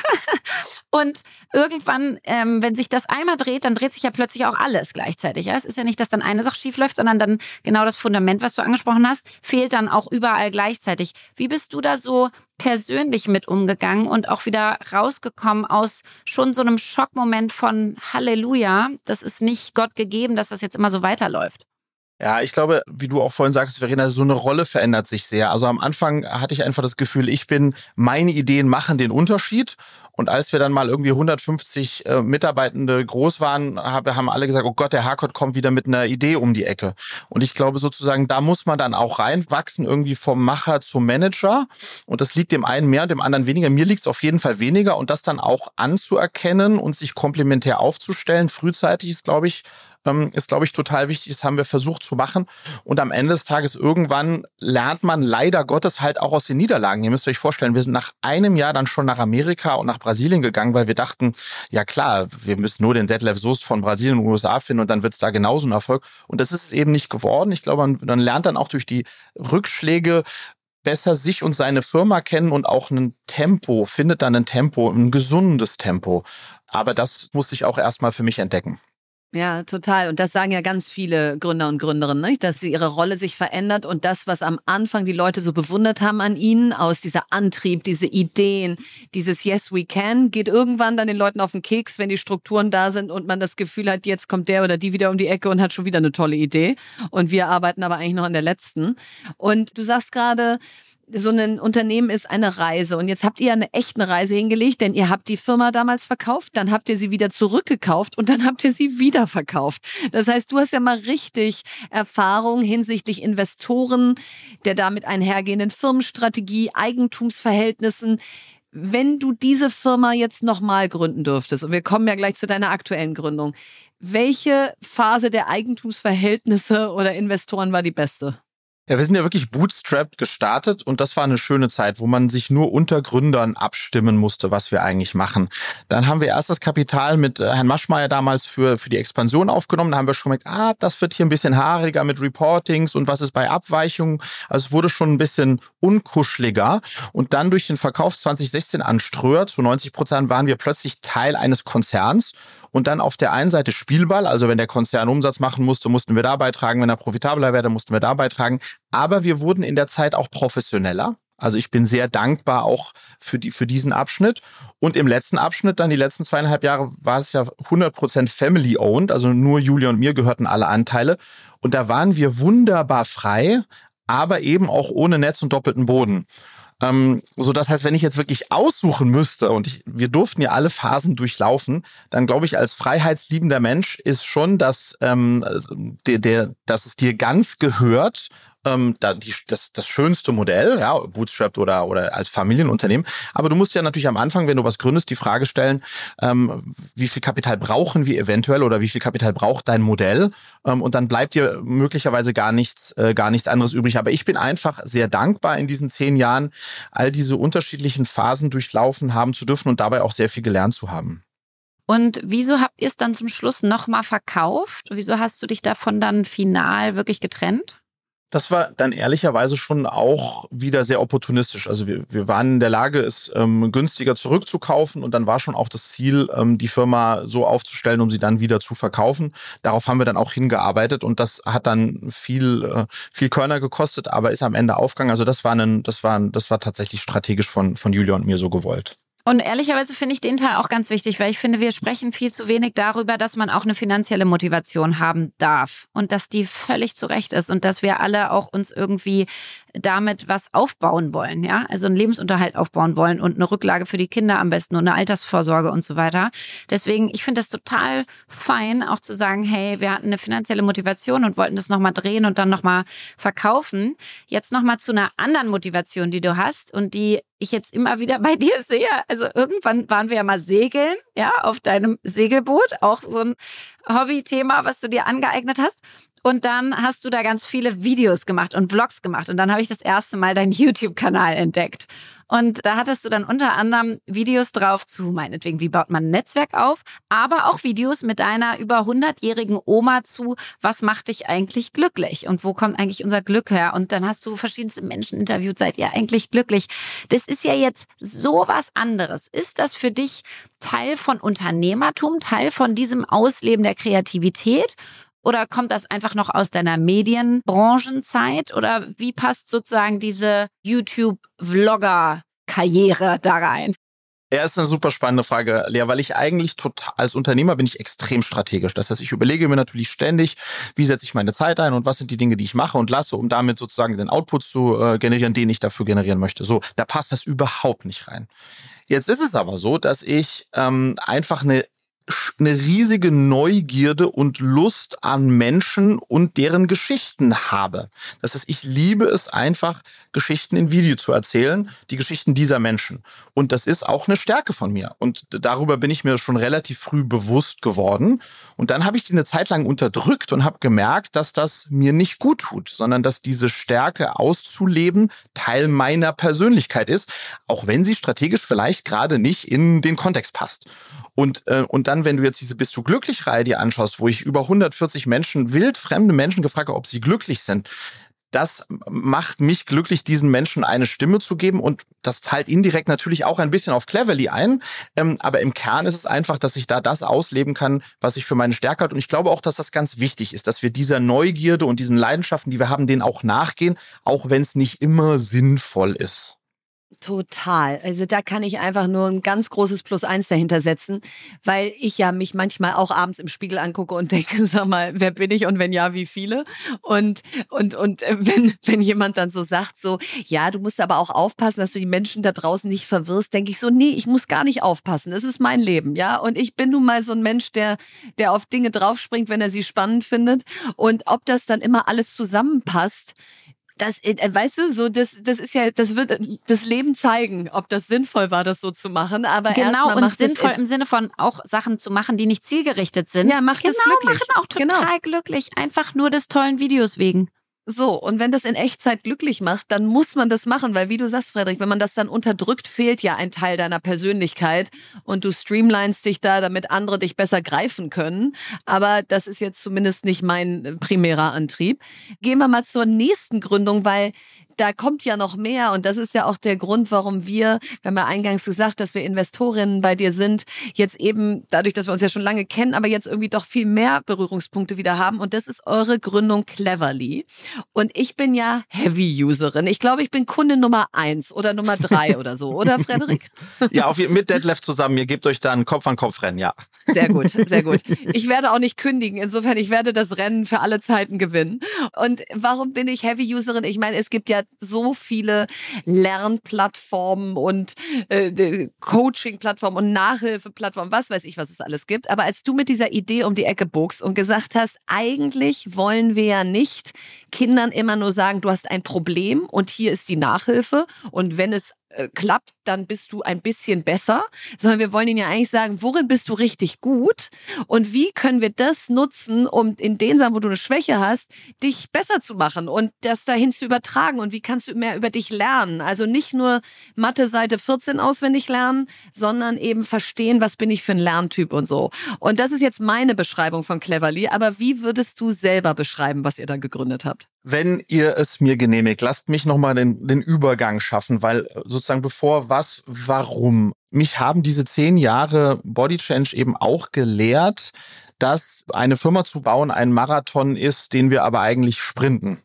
und irgendwann, ähm, wenn sich das einmal dreht, dann dreht sich ja plötzlich auch alles gleichzeitig. Ja? Es ist ja nicht, dass dann eine Sache schief läuft, sondern dann genau das Fundament, was du angesprochen hast, fehlt dann auch überall gleichzeitig. Wie bist du da so persönlich mit umgegangen und auch wieder rausgekommen aus schon so einem Schockmoment von Halleluja, das ist nicht Gott gegeben, dass das jetzt immer so weiterläuft? Ja, ich glaube, wie du auch vorhin sagst, Verena, so eine Rolle verändert sich sehr. Also am Anfang hatte ich einfach das Gefühl, ich bin, meine Ideen machen den Unterschied. Und als wir dann mal irgendwie 150 äh, Mitarbeitende groß waren, hab, haben alle gesagt, oh Gott, der Harkot kommt wieder mit einer Idee um die Ecke. Und ich glaube sozusagen, da muss man dann auch reinwachsen, irgendwie vom Macher zum Manager. Und das liegt dem einen mehr, dem anderen weniger. Mir liegt es auf jeden Fall weniger. Und das dann auch anzuerkennen und sich komplementär aufzustellen, frühzeitig ist, glaube ich, ähm, ist, glaube ich, total wichtig. Das haben wir versucht zu machen. Und am Ende des Tages irgendwann lernt man leider Gottes halt auch aus den Niederlagen. Ihr müsst euch vorstellen, wir sind nach einem Jahr dann schon nach Amerika und nach Brasilien gegangen, weil wir dachten, ja klar, wir müssen nur den Detlef Soest von Brasilien und USA finden und dann wird es da genauso ein Erfolg. Und das ist es eben nicht geworden. Ich glaube, man, man lernt dann auch durch die Rückschläge, besser sich und seine Firma kennen und auch ein Tempo, findet dann ein Tempo, ein gesundes Tempo. Aber das muss ich auch erstmal für mich entdecken. Ja, total. Und das sagen ja ganz viele Gründer und Gründerinnen, ne? dass sie ihre Rolle sich verändert und das, was am Anfang die Leute so bewundert haben an ihnen, aus dieser Antrieb, diese Ideen, dieses Yes, we can, geht irgendwann dann den Leuten auf den Keks, wenn die Strukturen da sind und man das Gefühl hat, jetzt kommt der oder die wieder um die Ecke und hat schon wieder eine tolle Idee. Und wir arbeiten aber eigentlich noch an der letzten. Und du sagst gerade, so ein Unternehmen ist eine Reise. Und jetzt habt ihr eine echte Reise hingelegt, denn ihr habt die Firma damals verkauft, dann habt ihr sie wieder zurückgekauft und dann habt ihr sie wieder verkauft. Das heißt, du hast ja mal richtig Erfahrung hinsichtlich Investoren, der damit einhergehenden Firmenstrategie, Eigentumsverhältnissen. Wenn du diese Firma jetzt nochmal gründen dürftest, und wir kommen ja gleich zu deiner aktuellen Gründung, welche Phase der Eigentumsverhältnisse oder Investoren war die beste? Ja, wir sind ja wirklich bootstrapped gestartet und das war eine schöne Zeit, wo man sich nur unter Gründern abstimmen musste, was wir eigentlich machen. Dann haben wir erst das Kapital mit äh, Herrn Maschmeyer damals für, für die Expansion aufgenommen. Da haben wir schon gemerkt, ah, das wird hier ein bisschen haariger mit Reportings und was ist bei Abweichungen. Also es wurde schon ein bisschen unkuscheliger. Und dann durch den Verkauf 2016 an Ströer zu 90 Prozent waren wir plötzlich Teil eines Konzerns und dann auf der einen Seite Spielball, also wenn der Konzern Umsatz machen musste, mussten wir da beitragen, wenn er profitabler wäre, mussten wir da beitragen. Aber wir wurden in der Zeit auch professioneller. Also ich bin sehr dankbar auch für, die, für diesen Abschnitt. Und im letzten Abschnitt, dann die letzten zweieinhalb Jahre, war es ja 100% family-owned. Also nur Julia und mir gehörten alle Anteile. Und da waren wir wunderbar frei, aber eben auch ohne Netz und doppelten Boden. Ähm, so das heißt, wenn ich jetzt wirklich aussuchen müsste und ich, wir durften ja alle Phasen durchlaufen, dann glaube ich, als freiheitsliebender Mensch ist schon, dass, ähm, der, der, dass es dir ganz gehört, ähm, da die, das, das schönste Modell, ja, Bootstrapped oder, oder als Familienunternehmen. Aber du musst ja natürlich am Anfang, wenn du was gründest, die Frage stellen, ähm, wie viel Kapital brauchen wir eventuell oder wie viel Kapital braucht dein Modell? Ähm, und dann bleibt dir möglicherweise gar nichts, äh, gar nichts anderes übrig. Aber ich bin einfach sehr dankbar in diesen zehn Jahren, all diese unterschiedlichen Phasen durchlaufen haben zu dürfen und dabei auch sehr viel gelernt zu haben. Und wieso habt ihr es dann zum Schluss nochmal verkauft? Wieso hast du dich davon dann final wirklich getrennt? Das war dann ehrlicherweise schon auch wieder sehr opportunistisch. Also wir, wir waren in der Lage, es ähm, günstiger zurückzukaufen und dann war schon auch das Ziel, ähm, die Firma so aufzustellen, um sie dann wieder zu verkaufen. Darauf haben wir dann auch hingearbeitet und das hat dann viel, äh, viel Körner gekostet, aber ist am Ende aufgegangen. Also das war, ein, das war, das war tatsächlich strategisch von, von Julia und mir so gewollt. Und ehrlicherweise finde ich den Teil auch ganz wichtig, weil ich finde, wir sprechen viel zu wenig darüber, dass man auch eine finanzielle Motivation haben darf und dass die völlig zu Recht ist und dass wir alle auch uns irgendwie damit was aufbauen wollen, ja, also einen Lebensunterhalt aufbauen wollen und eine Rücklage für die Kinder am besten und eine Altersvorsorge und so weiter. Deswegen, ich finde das total fein, auch zu sagen, hey, wir hatten eine finanzielle Motivation und wollten das nochmal drehen und dann nochmal verkaufen. Jetzt nochmal zu einer anderen Motivation, die du hast und die ich jetzt immer wieder bei dir sehe. Also irgendwann waren wir ja mal segeln, ja, auf deinem Segelboot, auch so ein Hobbythema, was du dir angeeignet hast. Und dann hast du da ganz viele Videos gemacht und Vlogs gemacht. Und dann habe ich das erste Mal deinen YouTube-Kanal entdeckt. Und da hattest du dann unter anderem Videos drauf zu, meinetwegen, wie baut man ein Netzwerk auf, aber auch Videos mit deiner über 100-jährigen Oma zu, was macht dich eigentlich glücklich und wo kommt eigentlich unser Glück her? Und dann hast du verschiedenste Menschen interviewt, seid ihr eigentlich glücklich? Das ist ja jetzt so was anderes. Ist das für dich Teil von Unternehmertum, Teil von diesem Ausleben der Kreativität? Oder kommt das einfach noch aus deiner Medienbranchenzeit? Oder wie passt sozusagen diese YouTube-Vlogger-Karriere da rein? Ja, ist eine super spannende Frage, Lea, weil ich eigentlich total, als Unternehmer bin ich extrem strategisch. Das heißt, ich überlege mir natürlich ständig, wie setze ich meine Zeit ein und was sind die Dinge, die ich mache und lasse, um damit sozusagen den Output zu äh, generieren, den ich dafür generieren möchte. So, da passt das überhaupt nicht rein. Jetzt ist es aber so, dass ich ähm, einfach eine eine riesige Neugierde und Lust an Menschen und deren Geschichten habe. Das heißt, ich liebe es einfach, Geschichten in Video zu erzählen, die Geschichten dieser Menschen. Und das ist auch eine Stärke von mir. Und darüber bin ich mir schon relativ früh bewusst geworden. Und dann habe ich die eine Zeit lang unterdrückt und habe gemerkt, dass das mir nicht gut tut, sondern dass diese Stärke auszuleben Teil meiner Persönlichkeit ist, auch wenn sie strategisch vielleicht gerade nicht in den Kontext passt. Und, äh, und dann, wenn du jetzt diese Bist du glücklich Reihe dir anschaust, wo ich über 140 Menschen, wildfremde Menschen gefragt habe, ob sie glücklich sind, das macht mich glücklich, diesen Menschen eine Stimme zu geben und das zahlt indirekt natürlich auch ein bisschen auf Cleverly ein. Ähm, aber im Kern ist es einfach, dass ich da das ausleben kann, was ich für meine Stärke halte. Und ich glaube auch, dass das ganz wichtig ist, dass wir dieser Neugierde und diesen Leidenschaften, die wir haben, denen auch nachgehen, auch wenn es nicht immer sinnvoll ist. Total. Also da kann ich einfach nur ein ganz großes Plus eins dahinter setzen, weil ich ja mich manchmal auch abends im Spiegel angucke und denke, sag mal, wer bin ich und wenn ja, wie viele? Und, und, und äh, wenn, wenn jemand dann so sagt, so, ja, du musst aber auch aufpassen, dass du die Menschen da draußen nicht verwirrst, denke ich so, nee, ich muss gar nicht aufpassen. Das ist mein Leben, ja. Und ich bin nun mal so ein Mensch, der, der auf Dinge draufspringt, wenn er sie spannend findet. Und ob das dann immer alles zusammenpasst, das, äh, weißt du, so das, das ist ja, das wird das Leben zeigen, ob das sinnvoll war, das so zu machen. Aber genau und sinnvoll im Sinne von auch Sachen zu machen, die nicht zielgerichtet sind. Ja, macht genau, das glücklich. machen auch total genau. glücklich, einfach nur des tollen Videos wegen. So, und wenn das in Echtzeit glücklich macht, dann muss man das machen, weil wie du sagst, Frederik, wenn man das dann unterdrückt, fehlt ja ein Teil deiner Persönlichkeit und du streamlinest dich da, damit andere dich besser greifen können. Aber das ist jetzt zumindest nicht mein primärer Antrieb. Gehen wir mal zur nächsten Gründung, weil da kommt ja noch mehr und das ist ja auch der Grund, warum wir, wir haben ja eingangs gesagt, dass wir Investorinnen bei dir sind, jetzt eben dadurch, dass wir uns ja schon lange kennen, aber jetzt irgendwie doch viel mehr Berührungspunkte wieder haben und das ist eure Gründung Cleverly und ich bin ja Heavy-Userin. Ich glaube, ich bin Kunde Nummer eins oder Nummer drei oder so, oder Frederik? Ja, auf, mit Detlef zusammen, ihr gebt euch dann Kopf an Kopf Rennen, ja. Sehr gut, sehr gut. Ich werde auch nicht kündigen, insofern ich werde das Rennen für alle Zeiten gewinnen. Und warum bin ich Heavy-Userin? Ich meine, es gibt ja so viele Lernplattformen und äh, Coaching-Plattformen und Nachhilfeplattformen, was weiß ich, was es alles gibt. Aber als du mit dieser Idee um die Ecke bogst und gesagt hast, eigentlich wollen wir ja nicht Kindern immer nur sagen, du hast ein Problem und hier ist die Nachhilfe und wenn es äh, klappt, dann bist du ein bisschen besser, sondern wir wollen ihnen ja eigentlich sagen, worin bist du richtig gut und wie können wir das nutzen, um in den Sachen, wo du eine Schwäche hast, dich besser zu machen und das dahin zu übertragen und wie kannst du mehr über dich lernen? Also nicht nur Mathe Seite 14 auswendig lernen, sondern eben verstehen, was bin ich für ein Lerntyp und so. Und das ist jetzt meine Beschreibung von Cleverly, aber wie würdest du selber beschreiben, was ihr da gegründet habt? Wenn ihr es mir genehmigt, lasst mich nochmal den, den Übergang schaffen, weil sozusagen bevor was, warum. Mich haben diese zehn Jahre Body Change eben auch gelehrt, dass eine Firma zu bauen ein Marathon ist, den wir aber eigentlich sprinten.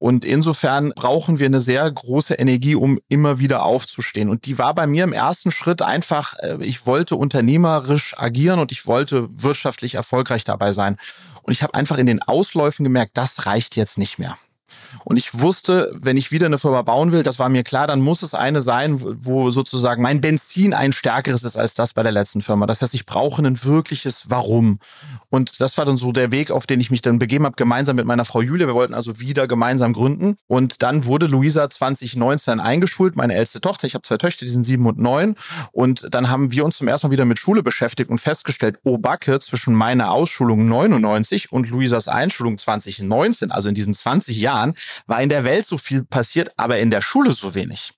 Und insofern brauchen wir eine sehr große Energie, um immer wieder aufzustehen. Und die war bei mir im ersten Schritt einfach, äh, ich wollte unternehmerisch agieren und ich wollte wirtschaftlich erfolgreich dabei sein. Und ich habe einfach in den Ausläufen gemerkt, das reicht jetzt nicht mehr. Und ich wusste, wenn ich wieder eine Firma bauen will, das war mir klar, dann muss es eine sein, wo sozusagen mein Benzin ein stärkeres ist als das bei der letzten Firma. Das heißt, ich brauche ein wirkliches Warum. Und das war dann so der Weg, auf den ich mich dann begeben habe, gemeinsam mit meiner Frau Julia. Wir wollten also wieder gemeinsam gründen. Und dann wurde Luisa 2019 eingeschult, meine älteste Tochter. Ich habe zwei Töchter, die sind sieben und neun. Und dann haben wir uns zum ersten Mal wieder mit Schule beschäftigt und festgestellt, oh Backe, zwischen meiner Ausschulung 99 und Luisas Einschulung 2019, also in diesen 20 Jahren, war in der Welt so viel passiert, aber in der Schule so wenig.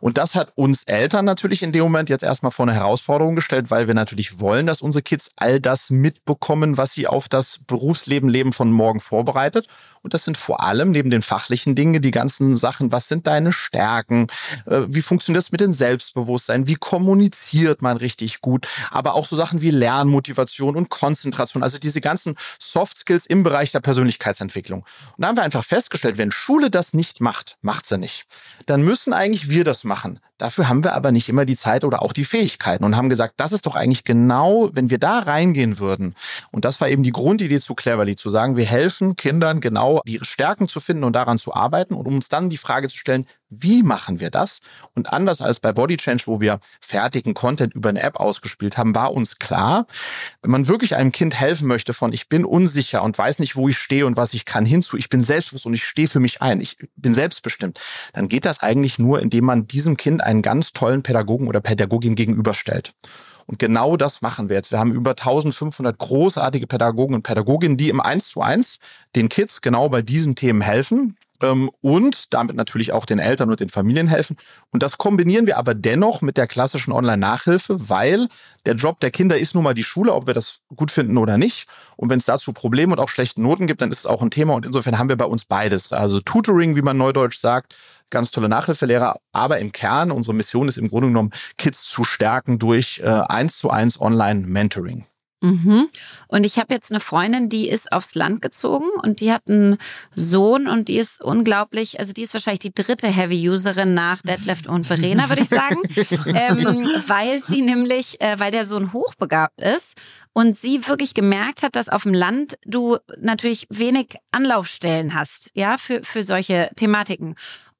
Und das hat uns Eltern natürlich in dem Moment jetzt erstmal vor eine Herausforderung gestellt, weil wir natürlich wollen, dass unsere Kids all das mitbekommen, was sie auf das Berufsleben, Leben von morgen vorbereitet. Und das sind vor allem neben den fachlichen Dingen die ganzen Sachen, was sind deine Stärken, äh, wie funktioniert das mit dem Selbstbewusstsein, wie kommuniziert man richtig gut, aber auch so Sachen wie Lernmotivation und Konzentration, also diese ganzen Soft Skills im Bereich der Persönlichkeitsentwicklung. Und da haben wir einfach festgestellt, wenn Schule das nicht macht, macht sie nicht. Dann müssen eigentlich wir das machen. Dafür haben wir aber nicht immer die Zeit oder auch die Fähigkeiten und haben gesagt, das ist doch eigentlich genau, wenn wir da reingehen würden. Und das war eben die Grundidee zu Cleverly, zu sagen, wir helfen Kindern genau ihre Stärken zu finden und daran zu arbeiten und um uns dann die Frage zu stellen, wie machen wir das? Und anders als bei Body Change, wo wir fertigen Content über eine App ausgespielt haben, war uns klar, wenn man wirklich einem Kind helfen möchte von ich bin unsicher und weiß nicht, wo ich stehe und was ich kann, hinzu, ich bin selbstbewusst und ich stehe für mich ein, ich bin selbstbestimmt, dann geht das eigentlich nur, indem man diesem Kind einen ganz tollen Pädagogen oder Pädagogin gegenüberstellt. Und genau das machen wir jetzt. Wir haben über 1500 großartige Pädagogen und Pädagoginnen, die im 1 zu 1 den Kids genau bei diesen Themen helfen ähm, und damit natürlich auch den Eltern und den Familien helfen. Und das kombinieren wir aber dennoch mit der klassischen Online-Nachhilfe, weil der Job der Kinder ist nun mal die Schule, ob wir das gut finden oder nicht. Und wenn es dazu Probleme und auch schlechte Noten gibt, dann ist es auch ein Thema. Und insofern haben wir bei uns beides. Also Tutoring, wie man neudeutsch sagt, ganz tolle Nachhilfelehrer. Aber im Kern, unsere Mission ist im Grunde genommen, Kids zu stärken durch äh, eins zu eins Online-Mentoring. Mhm. Und ich habe jetzt eine Freundin, die ist aufs Land gezogen und die hat einen Sohn und die ist unglaublich, also die ist wahrscheinlich die dritte Heavy-Userin nach Deadlift und Verena, würde ich sagen, ähm, weil sie nämlich, äh, weil der Sohn hochbegabt ist und sie wirklich gemerkt hat, dass auf dem Land du natürlich wenig Anlaufstellen hast, ja, für, für solche Thematiken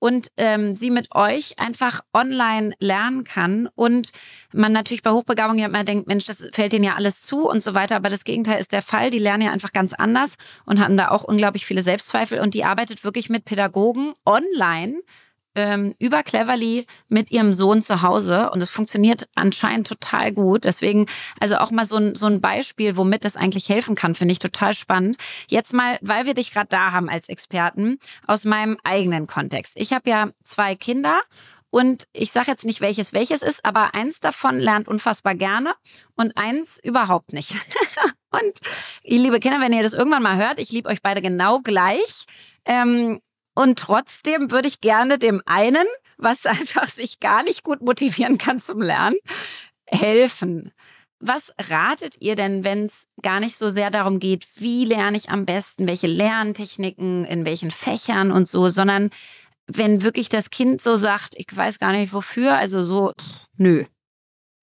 und ähm, sie mit euch einfach online lernen kann und man natürlich bei Hochbegabung ja immer denkt, Mensch, das fällt denen ja alles zu und so weiter, aber das Gegenteil ist der Fall. Die lernen ja einfach ganz anders und hatten da auch unglaublich viele Selbstzweifel und die arbeitet wirklich mit Pädagogen online ähm, über Cleverly mit ihrem Sohn zu Hause und es funktioniert anscheinend total gut. Deswegen, also auch mal so ein, so ein Beispiel, womit das eigentlich helfen kann, finde ich total spannend. Jetzt mal, weil wir dich gerade da haben als Experten, aus meinem eigenen Kontext. Ich habe ja zwei Kinder und ich sage jetzt nicht, welches welches ist, aber eins davon lernt unfassbar gerne und eins überhaupt nicht. und ihr liebe Kinder, wenn ihr das irgendwann mal hört, ich liebe euch beide genau gleich. Ähm, und trotzdem würde ich gerne dem einen, was einfach sich gar nicht gut motivieren kann zum Lernen, helfen. Was ratet ihr denn, wenn es gar nicht so sehr darum geht, wie lerne ich am besten, welche Lerntechniken, in welchen Fächern und so, sondern wenn wirklich das Kind so sagt, ich weiß gar nicht wofür, also so, pff, nö,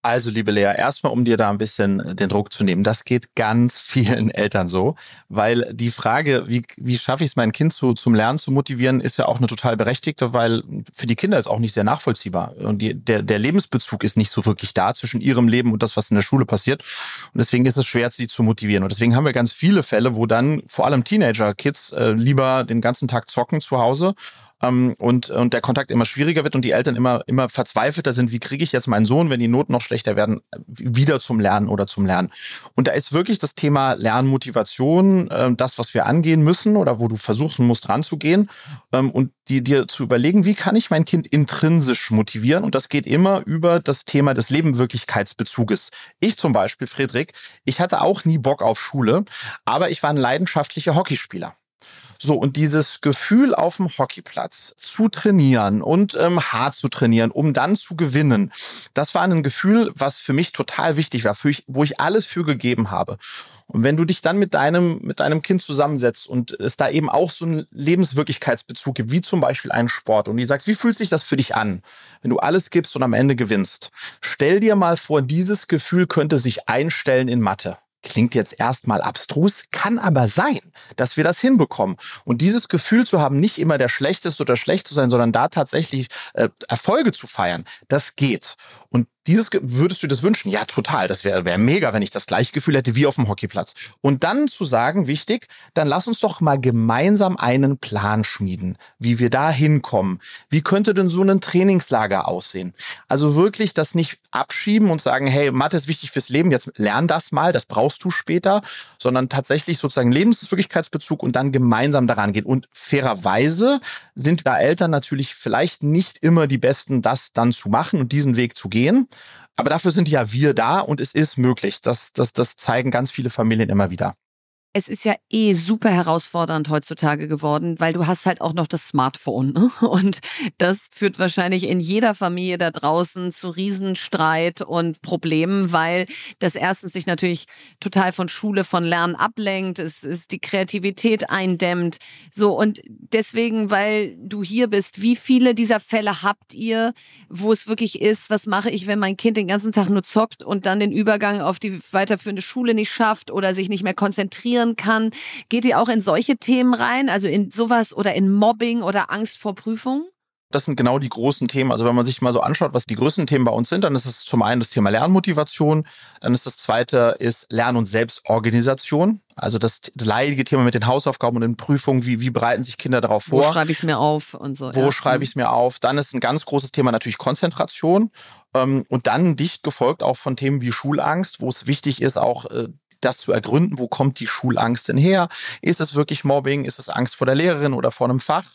also, liebe Lea, erstmal, um dir da ein bisschen äh, den Druck zu nehmen. Das geht ganz vielen Eltern so, weil die Frage, wie, wie schaffe ich es, mein Kind zu, zum Lernen zu motivieren, ist ja auch eine total berechtigte, weil für die Kinder ist auch nicht sehr nachvollziehbar. Und die, der, der Lebensbezug ist nicht so wirklich da zwischen ihrem Leben und das, was in der Schule passiert. Und deswegen ist es schwer, sie zu motivieren. Und deswegen haben wir ganz viele Fälle, wo dann vor allem Teenager-Kids äh, lieber den ganzen Tag zocken zu Hause ähm, und, und der Kontakt immer schwieriger wird und die Eltern immer, immer verzweifelter sind, wie kriege ich jetzt meinen Sohn, wenn die Noten noch schlechter werden, wieder zum Lernen oder zum Lernen. Und da ist wirklich das Thema Lernmotivation äh, das, was wir angehen müssen oder wo du versuchen musst, ranzugehen ähm, und die, dir zu überlegen, wie kann ich mein Kind intrinsisch motivieren? Und das geht immer über das Thema des Lebenwirklichkeitsbezuges. Ich zum Beispiel, Friedrich, ich hatte auch nie Bock auf Schule, aber ich war ein leidenschaftlicher Hockeyspieler. So, und dieses Gefühl auf dem Hockeyplatz zu trainieren und ähm, hart zu trainieren, um dann zu gewinnen, das war ein Gefühl, was für mich total wichtig war, ich, wo ich alles für gegeben habe. Und wenn du dich dann mit deinem, mit deinem Kind zusammensetzt und es da eben auch so einen Lebenswirklichkeitsbezug gibt, wie zum Beispiel einen Sport, und die sagst, wie fühlt sich das für dich an, wenn du alles gibst und am Ende gewinnst? Stell dir mal vor, dieses Gefühl könnte sich einstellen in Mathe. Klingt jetzt erstmal abstrus, kann aber sein, dass wir das hinbekommen. Und dieses Gefühl zu haben, nicht immer der Schlechteste oder schlecht zu sein, sondern da tatsächlich äh, Erfolge zu feiern, das geht. Und dieses würdest du das wünschen? Ja, total. Das wäre wär mega, wenn ich das gleiche Gefühl hätte wie auf dem Hockeyplatz. Und dann zu sagen, wichtig, dann lass uns doch mal gemeinsam einen Plan schmieden, wie wir da hinkommen. Wie könnte denn so ein Trainingslager aussehen? Also wirklich das nicht abschieben und sagen, hey, Mathe ist wichtig fürs Leben, jetzt lern das mal, das brauchst du später, sondern tatsächlich sozusagen Lebenswirklichkeitsbezug und dann gemeinsam daran gehen. Und fairerweise sind da Eltern natürlich vielleicht nicht immer die Besten, das dann zu machen und diesen Weg zu gehen. Aber dafür sind ja wir da und es ist möglich. Das, das, das zeigen ganz viele Familien immer wieder es ist ja eh super herausfordernd heutzutage geworden, weil du hast halt auch noch das Smartphone. Ne? Und das führt wahrscheinlich in jeder Familie da draußen zu Riesenstreit und Problemen, weil das erstens sich natürlich total von Schule, von Lernen ablenkt, es ist die Kreativität eindämmt. So, und deswegen, weil du hier bist, wie viele dieser Fälle habt ihr, wo es wirklich ist, was mache ich, wenn mein Kind den ganzen Tag nur zockt und dann den Übergang auf die weiterführende Schule nicht schafft oder sich nicht mehr konzentriert? Passieren kann. Geht ihr auch in solche Themen rein, also in sowas oder in Mobbing oder Angst vor Prüfungen? Das sind genau die großen Themen. Also wenn man sich mal so anschaut, was die größten Themen bei uns sind, dann ist es zum einen das Thema Lernmotivation, dann ist das zweite ist Lern- und Selbstorganisation. Also das, leidige Thema mit den Hausaufgaben und den Prüfungen, wie, wie bereiten sich Kinder darauf vor? Wo schreibe ich es mir auf und so. Wo ja. schreibe ich es mir auf? Dann ist ein ganz großes Thema natürlich Konzentration ähm, und dann dicht gefolgt auch von Themen wie Schulangst, wo es wichtig ist, auch äh, das zu ergründen, wo kommt die Schulangst denn her? Ist es wirklich Mobbing? Ist es Angst vor der Lehrerin oder vor einem Fach?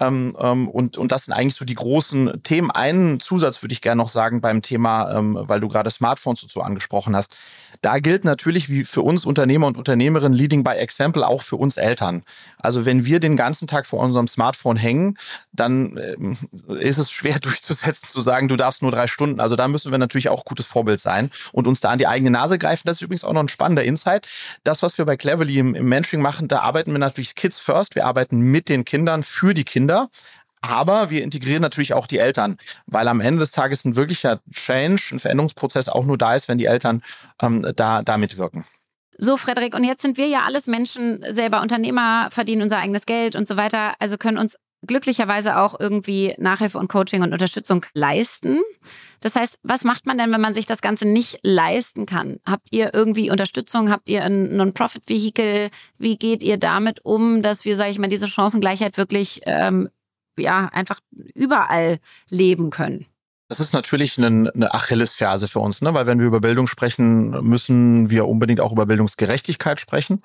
Ähm, ähm, und, und das sind eigentlich so die großen Themen. Einen Zusatz würde ich gerne noch sagen beim Thema, ähm, weil du gerade Smartphones dazu angesprochen hast. Da gilt natürlich wie für uns Unternehmer und Unternehmerinnen Leading by Example auch für uns Eltern. Also wenn wir den ganzen Tag vor unserem Smartphone hängen, dann ähm, ist es schwer durchzusetzen, zu sagen, du darfst nur drei Stunden. Also da müssen wir natürlich auch gutes Vorbild sein und uns da an die eigene Nase greifen. Das ist übrigens auch noch ein spannender Insight. Das, was wir bei Cleverly im, im Mentoring machen, da arbeiten wir natürlich Kids First. Wir arbeiten mit den Kindern für die Kinder. Aber wir integrieren natürlich auch die Eltern, weil am Ende des Tages ein wirklicher Change, ein Veränderungsprozess auch nur da ist, wenn die Eltern ähm, da, da mitwirken. So, Frederik, und jetzt sind wir ja alles Menschen, selber Unternehmer, verdienen unser eigenes Geld und so weiter, also können uns glücklicherweise auch irgendwie Nachhilfe und Coaching und Unterstützung leisten. Das heißt, was macht man denn, wenn man sich das Ganze nicht leisten kann? Habt ihr irgendwie Unterstützung? Habt ihr ein Non-Profit-Vehikel? Wie geht ihr damit um, dass wir, sage ich mal, diese Chancengleichheit wirklich ähm, ja einfach überall leben können. Das ist natürlich eine, Achillesferse für uns, ne? weil wenn wir über Bildung sprechen, müssen wir unbedingt auch über Bildungsgerechtigkeit sprechen.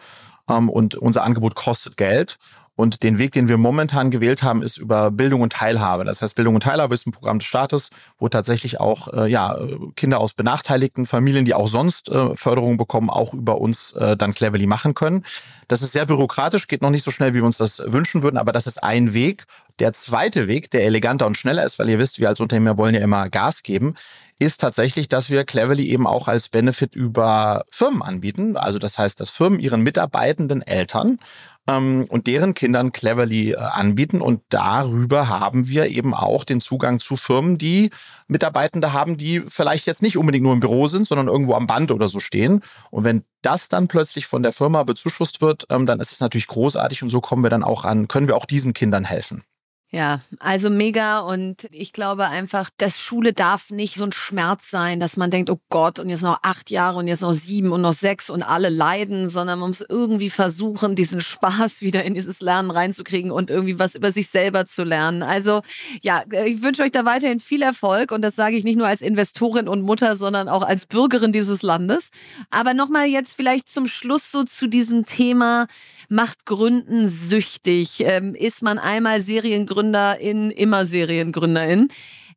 Ähm, und unser Angebot kostet Geld. Und den Weg, den wir momentan gewählt haben, ist über Bildung und Teilhabe. Das heißt, Bildung und Teilhabe ist ein Programm des Staates, wo tatsächlich auch äh, ja, Kinder aus benachteiligten Familien, die auch sonst äh, Förderung bekommen, auch über uns äh, dann cleverly machen können. Das ist sehr bürokratisch, geht noch nicht so schnell, wie wir uns das wünschen würden, aber das ist ein Weg. Der zweite Weg, der eleganter und schneller ist, weil ihr wisst, wir als Unternehmer wollen ja immer Gas geben, ist tatsächlich, dass wir Cleverly eben auch als Benefit über Firmen anbieten. Also das heißt, dass Firmen ihren mitarbeitenden Eltern ähm, und deren Kindern Cleverly äh, anbieten. Und darüber haben wir eben auch den Zugang zu Firmen, die Mitarbeitende haben, die vielleicht jetzt nicht unbedingt nur im Büro sind, sondern irgendwo am Band oder so stehen. Und wenn das dann plötzlich von der Firma bezuschusst wird, ähm, dann ist es natürlich großartig und so kommen wir dann auch an, können wir auch diesen Kindern helfen. Ja, also mega und ich glaube einfach, dass Schule darf nicht so ein Schmerz sein, dass man denkt, oh Gott, und jetzt noch acht Jahre und jetzt noch sieben und noch sechs und alle leiden, sondern man muss irgendwie versuchen, diesen Spaß wieder in dieses Lernen reinzukriegen und irgendwie was über sich selber zu lernen. Also ja, ich wünsche euch da weiterhin viel Erfolg und das sage ich nicht nur als Investorin und Mutter, sondern auch als Bürgerin dieses Landes. Aber nochmal jetzt vielleicht zum Schluss so zu diesem Thema, macht Gründen süchtig? Ähm, ist man einmal Seriengründerin, immer Seriengründerin?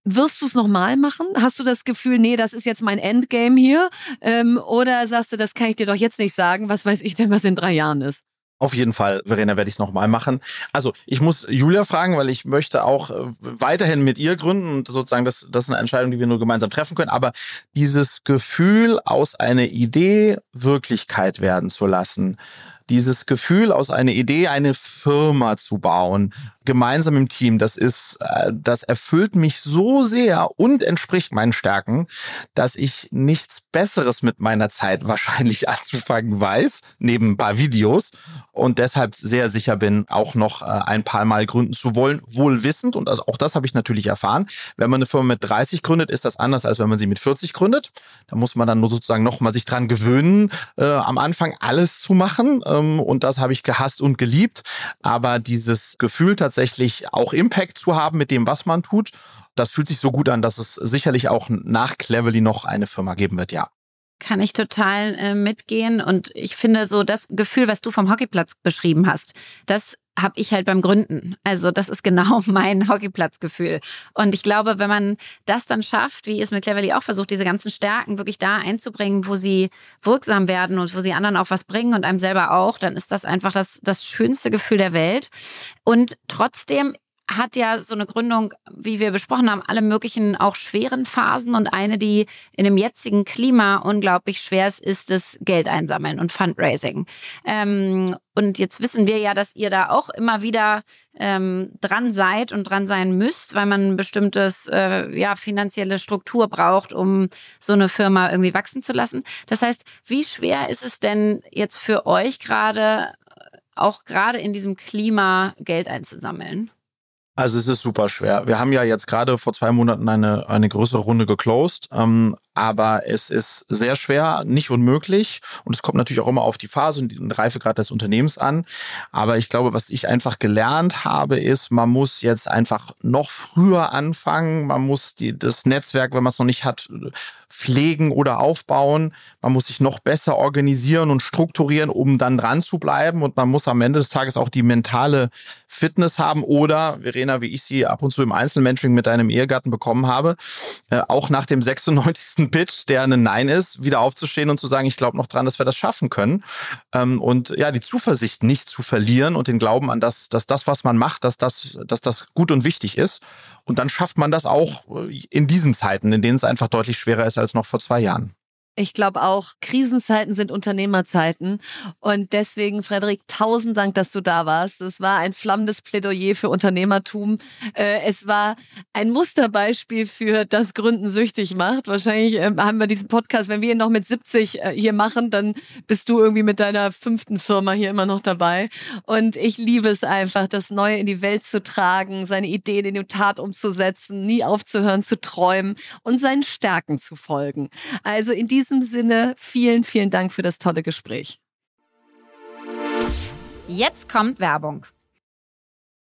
Wirst du es nochmal machen? Hast du das Gefühl, nee, das ist jetzt mein Endgame hier? Ähm, oder sagst du, das kann ich dir doch jetzt nicht sagen, was weiß ich denn, was in drei Jahren ist? Auf jeden Fall, Verena, werde ich es nochmal machen. Also ich muss Julia fragen, weil ich möchte auch äh, weiterhin mit ihr gründen und sozusagen das, das ist eine Entscheidung, die wir nur gemeinsam treffen können. Aber dieses Gefühl, aus einer Idee Wirklichkeit werden zu lassen, dieses Gefühl, aus einer Idee eine Firma zu bauen, gemeinsam im Team, das ist, äh, das erfüllt mich so sehr und entspricht meinen Stärken, dass ich nichts Besseres mit meiner Zeit wahrscheinlich anzufangen weiß, neben ein paar Videos und deshalb sehr sicher bin, auch noch äh, ein paar Mal gründen zu wollen, wohl wissend und auch das habe ich natürlich erfahren. Wenn man eine Firma mit 30 gründet, ist das anders, als wenn man sie mit 40 gründet. Da muss man dann nur sozusagen nochmal sich dran gewöhnen, äh, am Anfang alles zu machen ähm, und das habe ich gehasst und geliebt, aber dieses Gefühl tatsächlich auch Impact zu haben mit dem, was man tut. Das fühlt sich so gut an, dass es sicherlich auch nach Cleverly noch eine Firma geben wird, ja. Kann ich total äh, mitgehen. Und ich finde so das Gefühl, was du vom Hockeyplatz beschrieben hast, das habe ich halt beim Gründen. Also das ist genau mein Hockeyplatzgefühl. Und ich glaube, wenn man das dann schafft, wie es mit Cleverly auch versucht, diese ganzen Stärken wirklich da einzubringen, wo sie wirksam werden und wo sie anderen auch was bringen und einem selber auch, dann ist das einfach das, das schönste Gefühl der Welt. Und trotzdem hat ja so eine Gründung, wie wir besprochen haben, alle möglichen auch schweren Phasen und eine, die in dem jetzigen Klima unglaublich schwer ist, ist das Geld einsammeln und Fundraising. Ähm, und jetzt wissen wir ja, dass ihr da auch immer wieder ähm, dran seid und dran sein müsst, weil man ein bestimmtes äh, ja finanzielle Struktur braucht, um so eine Firma irgendwie wachsen zu lassen. Das heißt, wie schwer ist es denn jetzt für euch gerade, auch gerade in diesem Klima Geld einzusammeln? Also es ist super schwer. Wir haben ja jetzt gerade vor zwei Monaten eine, eine größere Runde geclosed. Ähm, aber es ist sehr schwer, nicht unmöglich. Und es kommt natürlich auch immer auf die Phase und den Reifegrad des Unternehmens an. Aber ich glaube, was ich einfach gelernt habe, ist, man muss jetzt einfach noch früher anfangen. Man muss die, das Netzwerk, wenn man es noch nicht hat, pflegen oder aufbauen. Man muss sich noch besser organisieren und strukturieren, um dann dran zu bleiben. Und man muss am Ende des Tages auch die mentale Fitness haben oder, Verena, wie ich sie ab und zu im Einzelmentoring mit deinem Ehegatten bekommen habe, äh, auch nach dem 96 ein Pitch, der ein Nein ist, wieder aufzustehen und zu sagen, ich glaube noch dran, dass wir das schaffen können. Ähm, und ja, die Zuversicht nicht zu verlieren und den Glauben an das, dass das, was man macht, dass das, dass das gut und wichtig ist. Und dann schafft man das auch in diesen Zeiten, in denen es einfach deutlich schwerer ist als noch vor zwei Jahren. Ich glaube auch, Krisenzeiten sind Unternehmerzeiten. Und deswegen, Frederik, tausend Dank, dass du da warst. Es war ein flammendes Plädoyer für Unternehmertum. Äh, es war ein Musterbeispiel für das Gründen süchtig macht. Wahrscheinlich ähm, haben wir diesen Podcast, wenn wir ihn noch mit 70 äh, hier machen, dann bist du irgendwie mit deiner fünften Firma hier immer noch dabei. Und ich liebe es einfach, das Neue in die Welt zu tragen, seine Ideen in die Tat umzusetzen, nie aufzuhören zu träumen und seinen Stärken zu folgen. Also in diesem diesem Sinne, vielen, vielen Dank für das tolle Gespräch. Jetzt kommt Werbung.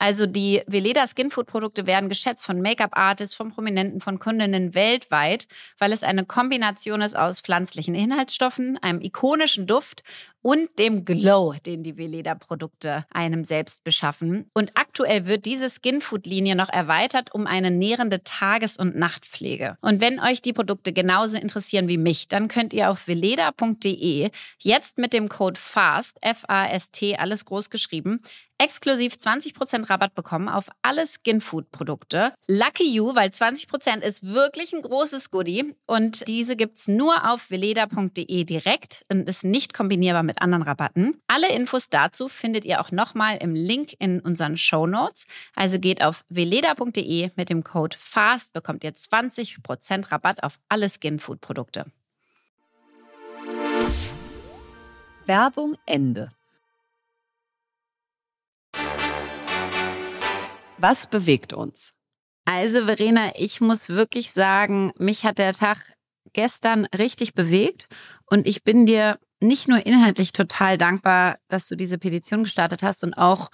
Also die Veleda Skinfood Produkte werden geschätzt von Make-up-Artists, von Prominenten, von Kundinnen weltweit, weil es eine Kombination ist aus pflanzlichen Inhaltsstoffen, einem ikonischen Duft und dem Glow, den die Veleda-Produkte einem selbst beschaffen. Und aktuell wird diese Skinfood-Linie noch erweitert um eine nährende Tages- und Nachtpflege. Und wenn euch die Produkte genauso interessieren wie mich, dann könnt ihr auf veleda.de jetzt mit dem Code FAST, F-A-S-T, alles groß geschrieben, exklusiv 20% Rabatt bekommen auf alle Skinfood-Produkte. Lucky you, weil 20% ist wirklich ein großes Goodie. Und diese gibt's nur auf veleda.de direkt und ist nicht kombinierbar mit anderen Rabatten. Alle Infos dazu findet ihr auch nochmal im Link in unseren Show Notes. Also geht auf veleda.de mit dem Code FAST, bekommt ihr 20% Rabatt auf alle Skinfood-Produkte. Werbung Ende. Was bewegt uns? Also, Verena, ich muss wirklich sagen, mich hat der Tag gestern richtig bewegt und ich bin dir nicht nur inhaltlich total dankbar, dass du diese Petition gestartet hast und auch,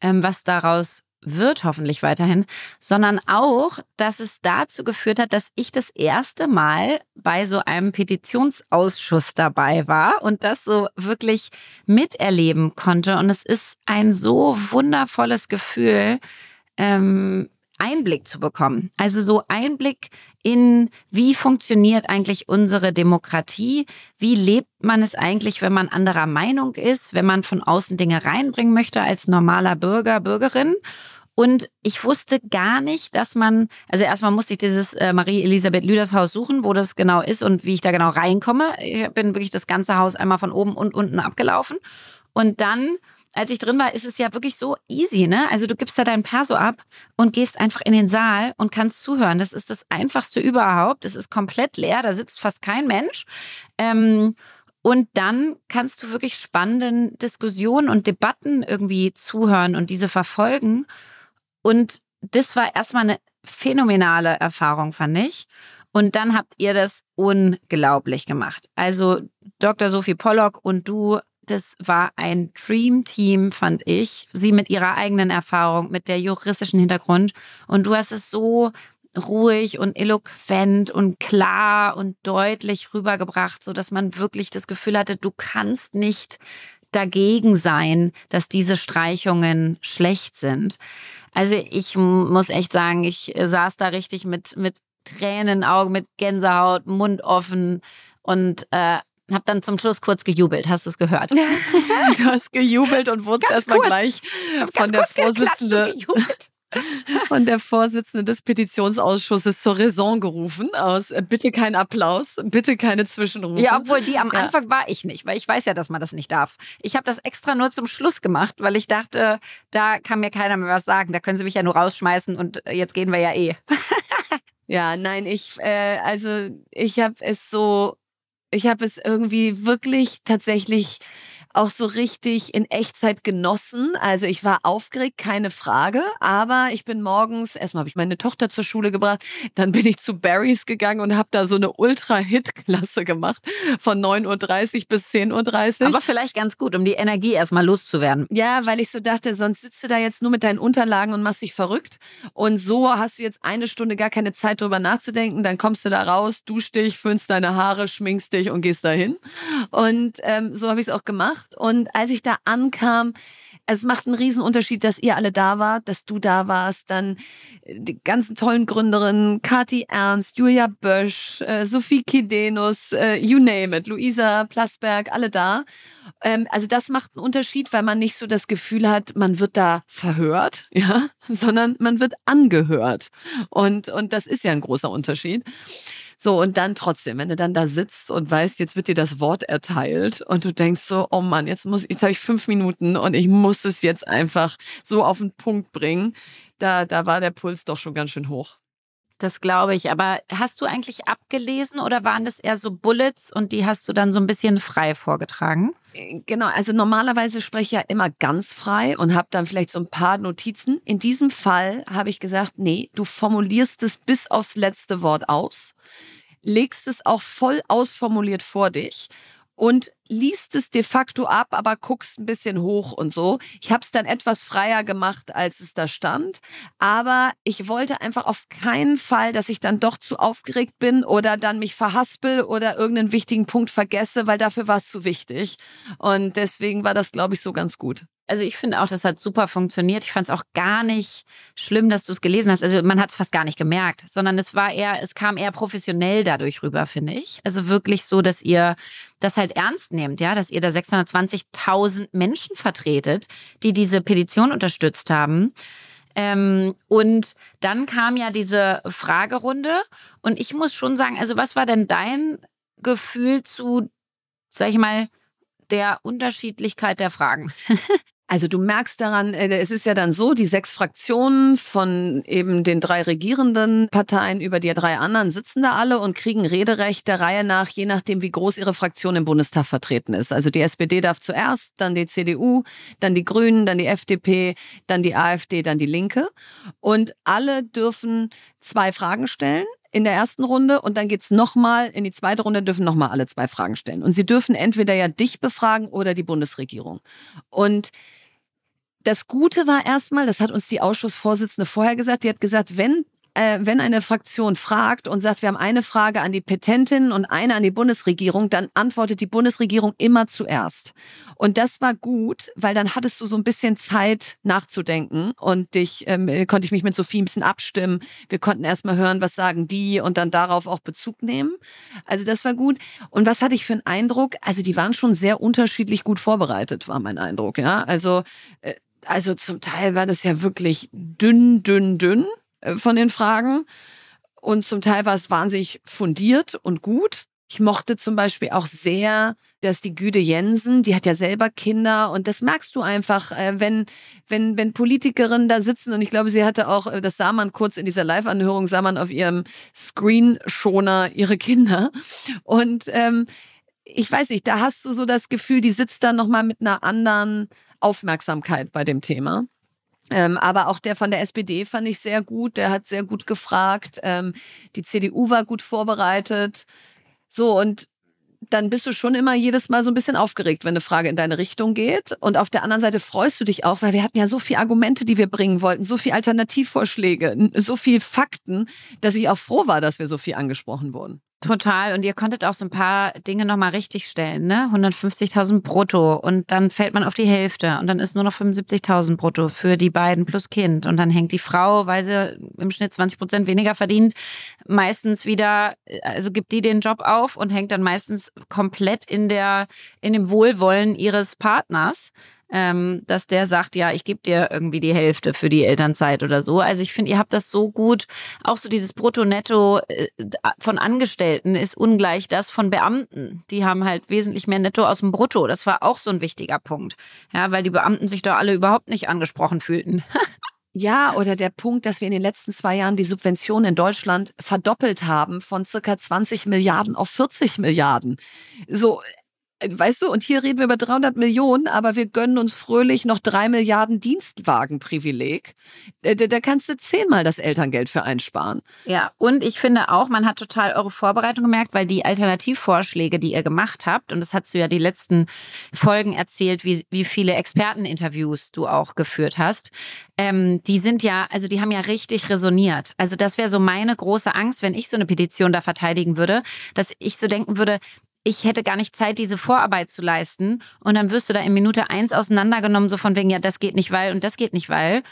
ähm, was daraus wird hoffentlich weiterhin, sondern auch, dass es dazu geführt hat, dass ich das erste Mal bei so einem Petitionsausschuss dabei war und das so wirklich miterleben konnte. Und es ist ein so wundervolles Gefühl, ähm, Einblick zu bekommen. Also so Einblick in, wie funktioniert eigentlich unsere Demokratie? Wie lebt man es eigentlich, wenn man anderer Meinung ist, wenn man von außen Dinge reinbringen möchte als normaler Bürger, Bürgerin? Und ich wusste gar nicht, dass man, also erstmal musste ich dieses äh, Marie-Elisabeth Lüders Haus suchen, wo das genau ist und wie ich da genau reinkomme. Ich bin wirklich das ganze Haus einmal von oben und unten abgelaufen. Und dann als ich drin war, ist es ja wirklich so easy, ne? Also du gibst da dein Perso ab und gehst einfach in den Saal und kannst zuhören. Das ist das Einfachste überhaupt. Es ist komplett leer, da sitzt fast kein Mensch. Ähm, und dann kannst du wirklich spannenden Diskussionen und Debatten irgendwie zuhören und diese verfolgen. Und das war erstmal eine phänomenale Erfahrung, fand ich. Und dann habt ihr das unglaublich gemacht. Also Dr. Sophie Pollock und du das war ein Dream Team, fand ich. Sie mit ihrer eigenen Erfahrung, mit der juristischen Hintergrund. Und du hast es so ruhig und eloquent und klar und deutlich rübergebracht, so dass man wirklich das Gefühl hatte, du kannst nicht dagegen sein, dass diese Streichungen schlecht sind. Also ich muss echt sagen, ich saß da richtig mit, mit Tränen Augen, mit Gänsehaut, Mund offen und äh, habe dann zum Schluss kurz gejubelt. Hast du es gehört? du hast gejubelt und wurdest erstmal gleich von der Vorsitzende. Von der Vorsitzende des Petitionsausschusses zur Raison gerufen aus äh, bitte kein Applaus, bitte keine Zwischenrufe. Ja, obwohl die am ja. Anfang war ich nicht, weil ich weiß ja, dass man das nicht darf. Ich habe das extra nur zum Schluss gemacht, weil ich dachte, da kann mir keiner mehr was sagen. Da können sie mich ja nur rausschmeißen und äh, jetzt gehen wir ja eh. ja, nein, ich äh, also ich habe es so ich habe es irgendwie wirklich tatsächlich auch so richtig in Echtzeit genossen. Also ich war aufgeregt, keine Frage, aber ich bin morgens, erstmal habe ich meine Tochter zur Schule gebracht, dann bin ich zu Barry's gegangen und habe da so eine Ultra-Hit-Klasse gemacht von 9.30 Uhr bis 10.30 Uhr. Aber vielleicht ganz gut, um die Energie erstmal loszuwerden. Ja, weil ich so dachte, sonst sitzt du da jetzt nur mit deinen Unterlagen und machst dich verrückt. Und so hast du jetzt eine Stunde gar keine Zeit drüber nachzudenken. Dann kommst du da raus, duschst dich, föhnst deine Haare, schminkst dich und gehst dahin. Und ähm, so habe ich es auch gemacht gemacht. Und als ich da ankam, es macht einen Riesenunterschied, dass ihr alle da wart, dass du da warst, dann äh, die ganzen tollen Gründerinnen, Kati Ernst, Julia Bösch, äh, Sophie Kidenus, äh, you name it, Luisa Plasberg, alle da. Ähm, also das macht einen Unterschied, weil man nicht so das Gefühl hat, man wird da verhört, ja, sondern man wird angehört. Und, und das ist ja ein großer Unterschied. So, und dann trotzdem, wenn du dann da sitzt und weißt, jetzt wird dir das Wort erteilt und du denkst so, oh Mann, jetzt muss, jetzt habe ich fünf Minuten und ich muss es jetzt einfach so auf den Punkt bringen. Da, da war der Puls doch schon ganz schön hoch. Das glaube ich. Aber hast du eigentlich abgelesen oder waren das eher so Bullets und die hast du dann so ein bisschen frei vorgetragen? Äh, genau, also normalerweise spreche ich ja immer ganz frei und habe dann vielleicht so ein paar Notizen. In diesem Fall habe ich gesagt, nee, du formulierst es bis aufs letzte Wort aus legst es auch voll ausformuliert vor dich und liest es de facto ab, aber guckst ein bisschen hoch und so. Ich habe es dann etwas freier gemacht, als es da stand. Aber ich wollte einfach auf keinen Fall, dass ich dann doch zu aufgeregt bin oder dann mich verhaspel oder irgendeinen wichtigen Punkt vergesse, weil dafür war es zu wichtig. Und deswegen war das, glaube ich, so ganz gut. Also ich finde auch, das hat super funktioniert. Ich fand es auch gar nicht schlimm, dass du es gelesen hast. Also man hat es fast gar nicht gemerkt, sondern es war eher, es kam eher professionell dadurch rüber, finde ich. Also wirklich so, dass ihr das halt ernst nehmt, ja, dass ihr da 620.000 Menschen vertretet, die diese Petition unterstützt haben. Ähm, und dann kam ja diese Fragerunde und ich muss schon sagen, also was war denn dein Gefühl zu, sag ich mal, der Unterschiedlichkeit der Fragen? Also du merkst daran, äh, es ist ja dann so, die sechs Fraktionen von eben den drei regierenden Parteien über die drei anderen sitzen da alle und kriegen Rederecht der Reihe nach, je nachdem, wie groß ihre Fraktion im Bundestag vertreten ist. Also die SPD darf zuerst, dann die CDU, dann die Grünen, dann die FDP, dann die AfD, dann die Linke. Und alle dürfen zwei Fragen stellen in der ersten Runde und dann geht's nochmal in die zweite Runde, dürfen nochmal alle zwei Fragen stellen. Und sie dürfen entweder ja dich befragen oder die Bundesregierung. Und das Gute war erstmal, das hat uns die Ausschussvorsitzende vorher gesagt, die hat gesagt, wenn äh, wenn eine Fraktion fragt und sagt, wir haben eine Frage an die Petentin und eine an die Bundesregierung, dann antwortet die Bundesregierung immer zuerst. Und das war gut, weil dann hattest du so ein bisschen Zeit nachzudenken und dich ähm, konnte ich mich mit Sophie ein bisschen abstimmen. Wir konnten erstmal hören, was sagen die und dann darauf auch Bezug nehmen. Also das war gut. Und was hatte ich für einen Eindruck? Also die waren schon sehr unterschiedlich gut vorbereitet, war mein Eindruck. Ja, also äh, also zum Teil war das ja wirklich dünn, dünn, dünn äh, von den Fragen. Und zum Teil war es wahnsinnig fundiert und gut. Ich mochte zum Beispiel auch sehr, dass die Güde Jensen, die hat ja selber Kinder und das merkst du einfach, äh, wenn, wenn, wenn Politikerinnen da sitzen und ich glaube, sie hatte auch, äh, das sah man kurz in dieser Live-Anhörung, sah man auf ihrem Screenschoner ihre Kinder. Und ähm, ich weiß nicht, da hast du so das Gefühl, die sitzt da nochmal mit einer anderen Aufmerksamkeit bei dem Thema. Ähm, aber auch der von der SPD fand ich sehr gut. Der hat sehr gut gefragt. Ähm, die CDU war gut vorbereitet. So, und dann bist du schon immer jedes Mal so ein bisschen aufgeregt, wenn eine Frage in deine Richtung geht. Und auf der anderen Seite freust du dich auch, weil wir hatten ja so viele Argumente, die wir bringen wollten, so viele Alternativvorschläge, so viele Fakten, dass ich auch froh war, dass wir so viel angesprochen wurden. Total. Und ihr konntet auch so ein paar Dinge nochmal richtig stellen, ne? 150.000 brutto. Und dann fällt man auf die Hälfte. Und dann ist nur noch 75.000 brutto für die beiden plus Kind. Und dann hängt die Frau, weil sie im Schnitt 20 Prozent weniger verdient, meistens wieder, also gibt die den Job auf und hängt dann meistens komplett in der, in dem Wohlwollen ihres Partners ähm, dass der sagt, ja, ich gebe dir irgendwie die Hälfte für die Elternzeit oder so. Also ich finde, ihr habt das so gut, auch so dieses Brutto-Netto äh, von Angestellten ist ungleich das von Beamten. Die haben halt wesentlich mehr Netto aus dem Brutto. Das war auch so ein wichtiger Punkt. Ja, weil die Beamten sich da alle überhaupt nicht angesprochen fühlten. Ja, oder der Punkt, dass wir in den letzten zwei Jahren die Subventionen in Deutschland verdoppelt haben von circa 20 Milliarden auf 40 Milliarden. So, Weißt du, und hier reden wir über 300 Millionen, aber wir gönnen uns fröhlich noch drei Milliarden Dienstwagenprivileg. Da, da kannst du zehnmal das Elterngeld für einsparen. Ja, und ich finde auch, man hat total eure Vorbereitung gemerkt, weil die Alternativvorschläge, die ihr gemacht habt, und das hast du ja die letzten Folgen erzählt, wie, wie viele Experteninterviews du auch geführt hast, ähm, die sind ja, also die haben ja richtig resoniert. Also das wäre so meine große Angst, wenn ich so eine Petition da verteidigen würde, dass ich so denken würde, ich hätte gar nicht Zeit, diese Vorarbeit zu leisten. Und dann wirst du da in Minute eins auseinandergenommen, so von wegen, ja, das geht nicht, weil und das geht nicht, weil.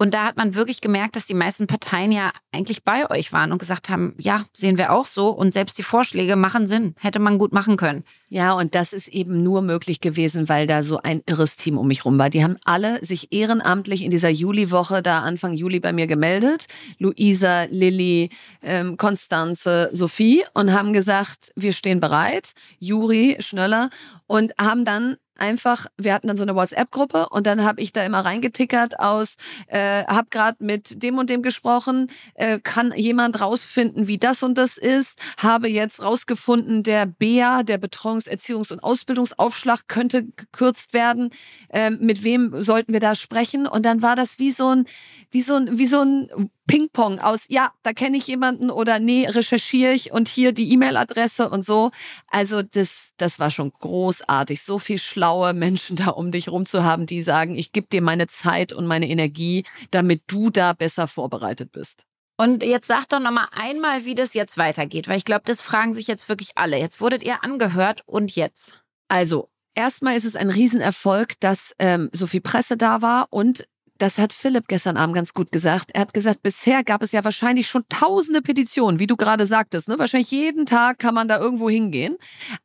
Und da hat man wirklich gemerkt, dass die meisten Parteien ja eigentlich bei euch waren und gesagt haben, ja, sehen wir auch so. Und selbst die Vorschläge machen Sinn, hätte man gut machen können. Ja, und das ist eben nur möglich gewesen, weil da so ein irres Team um mich rum war. Die haben alle sich ehrenamtlich in dieser Juliwoche, da Anfang Juli bei mir gemeldet. Luisa, Lilly, ähm, Konstanze, Sophie und haben gesagt, wir stehen bereit. Juri, Schnöller und haben dann einfach, wir hatten dann so eine WhatsApp-Gruppe und dann habe ich da immer reingetickert aus, äh, habe gerade mit dem und dem gesprochen, äh, kann jemand rausfinden, wie das und das ist, habe jetzt rausgefunden, der BEA, der Betreuungs-, Erziehungs- und Ausbildungsaufschlag könnte gekürzt werden, äh, mit wem sollten wir da sprechen? Und dann war das wie so ein, wie so ein, wie so ein Ping-Pong aus, ja, da kenne ich jemanden oder nee, recherchiere ich und hier die E-Mail-Adresse und so. Also das, das war schon großartig, so viel schlaue Menschen da um dich rum zu haben, die sagen, ich gebe dir meine Zeit und meine Energie, damit du da besser vorbereitet bist. Und jetzt sag doch noch mal einmal, wie das jetzt weitergeht, weil ich glaube, das fragen sich jetzt wirklich alle. Jetzt wurdet ihr angehört und jetzt? Also, erstmal ist es ein Riesenerfolg, dass ähm, so viel Presse da war und das hat Philipp gestern Abend ganz gut gesagt. Er hat gesagt, bisher gab es ja wahrscheinlich schon tausende Petitionen, wie du gerade sagtest. Ne? Wahrscheinlich jeden Tag kann man da irgendwo hingehen.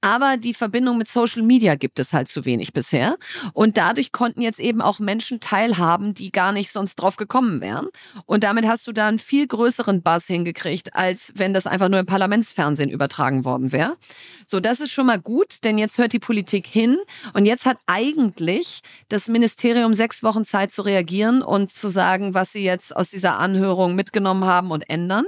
Aber die Verbindung mit Social Media gibt es halt zu wenig bisher. Und dadurch konnten jetzt eben auch Menschen teilhaben, die gar nicht sonst drauf gekommen wären. Und damit hast du da einen viel größeren Buzz hingekriegt, als wenn das einfach nur im Parlamentsfernsehen übertragen worden wäre. So, das ist schon mal gut, denn jetzt hört die Politik hin. Und jetzt hat eigentlich das Ministerium sechs Wochen Zeit zu reagieren reflektieren und zu sagen, was sie jetzt aus dieser Anhörung mitgenommen haben und ändern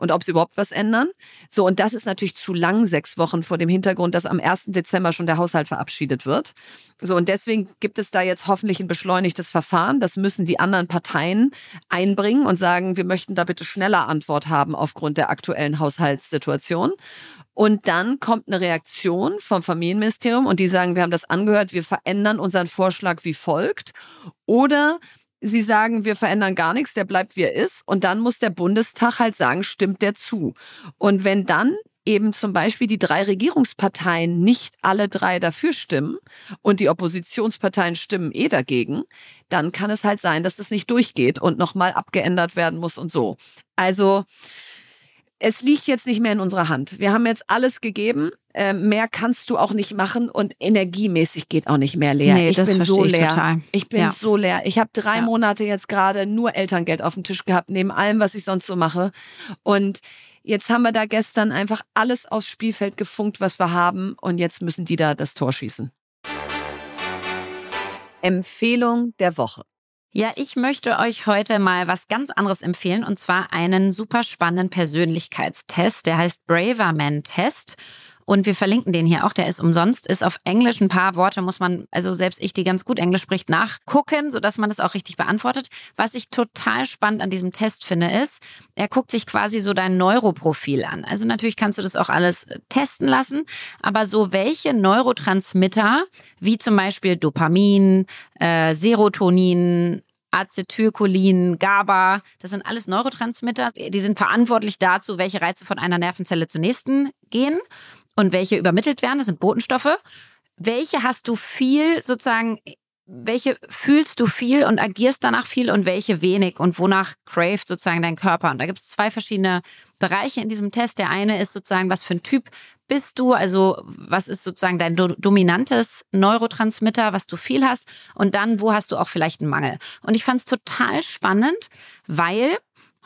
und ob sie überhaupt was ändern. So, und das ist natürlich zu lang, sechs Wochen vor dem Hintergrund, dass am 1. Dezember schon der Haushalt verabschiedet wird. So, und deswegen gibt es da jetzt hoffentlich ein beschleunigtes Verfahren. Das müssen die anderen Parteien einbringen und sagen, wir möchten da bitte schneller Antwort haben aufgrund der aktuellen Haushaltssituation. Und dann kommt eine Reaktion vom Familienministerium und die sagen, wir haben das angehört, wir verändern unseren Vorschlag wie folgt. Oder Sie sagen, wir verändern gar nichts, der bleibt wie er ist. Und dann muss der Bundestag halt sagen, stimmt der zu. Und wenn dann eben zum Beispiel die drei Regierungsparteien nicht alle drei dafür stimmen und die Oppositionsparteien stimmen eh dagegen, dann kann es halt sein, dass es nicht durchgeht und nochmal abgeändert werden muss und so. Also es liegt jetzt nicht mehr in unserer Hand. Wir haben jetzt alles gegeben. Äh, mehr kannst du auch nicht machen und energiemäßig geht auch nicht mehr leer. Nee, ich bin so ich leer. Total. Ich bin ja. so leer. Ich habe drei ja. Monate jetzt gerade nur Elterngeld auf dem Tisch gehabt, neben allem, was ich sonst so mache. Und jetzt haben wir da gestern einfach alles aufs Spielfeld gefunkt, was wir haben. Und jetzt müssen die da das Tor schießen. Empfehlung der Woche. Ja, ich möchte euch heute mal was ganz anderes empfehlen und zwar einen super spannenden Persönlichkeitstest. Der heißt Braverman Test. Und wir verlinken den hier auch, der ist umsonst, ist auf Englisch. Ein paar Worte muss man, also selbst ich, die ganz gut Englisch spricht, nachgucken, sodass man das auch richtig beantwortet. Was ich total spannend an diesem Test finde, ist, er guckt sich quasi so dein Neuroprofil an. Also natürlich kannst du das auch alles äh, testen lassen, aber so welche Neurotransmitter, wie zum Beispiel Dopamin, äh, Serotonin, Acetylcholin, GABA, das sind alles Neurotransmitter. Die sind verantwortlich dazu, welche Reize von einer Nervenzelle zur nächsten gehen und welche übermittelt werden. Das sind Botenstoffe. Welche hast du viel sozusagen, welche fühlst du viel und agierst danach viel und welche wenig und wonach craved sozusagen dein Körper? Und da gibt es zwei verschiedene Bereiche in diesem Test. Der eine ist sozusagen, was für ein Typ bist du? Also was ist sozusagen dein do dominantes Neurotransmitter, was du viel hast? Und dann, wo hast du auch vielleicht einen Mangel? Und ich fand es total spannend, weil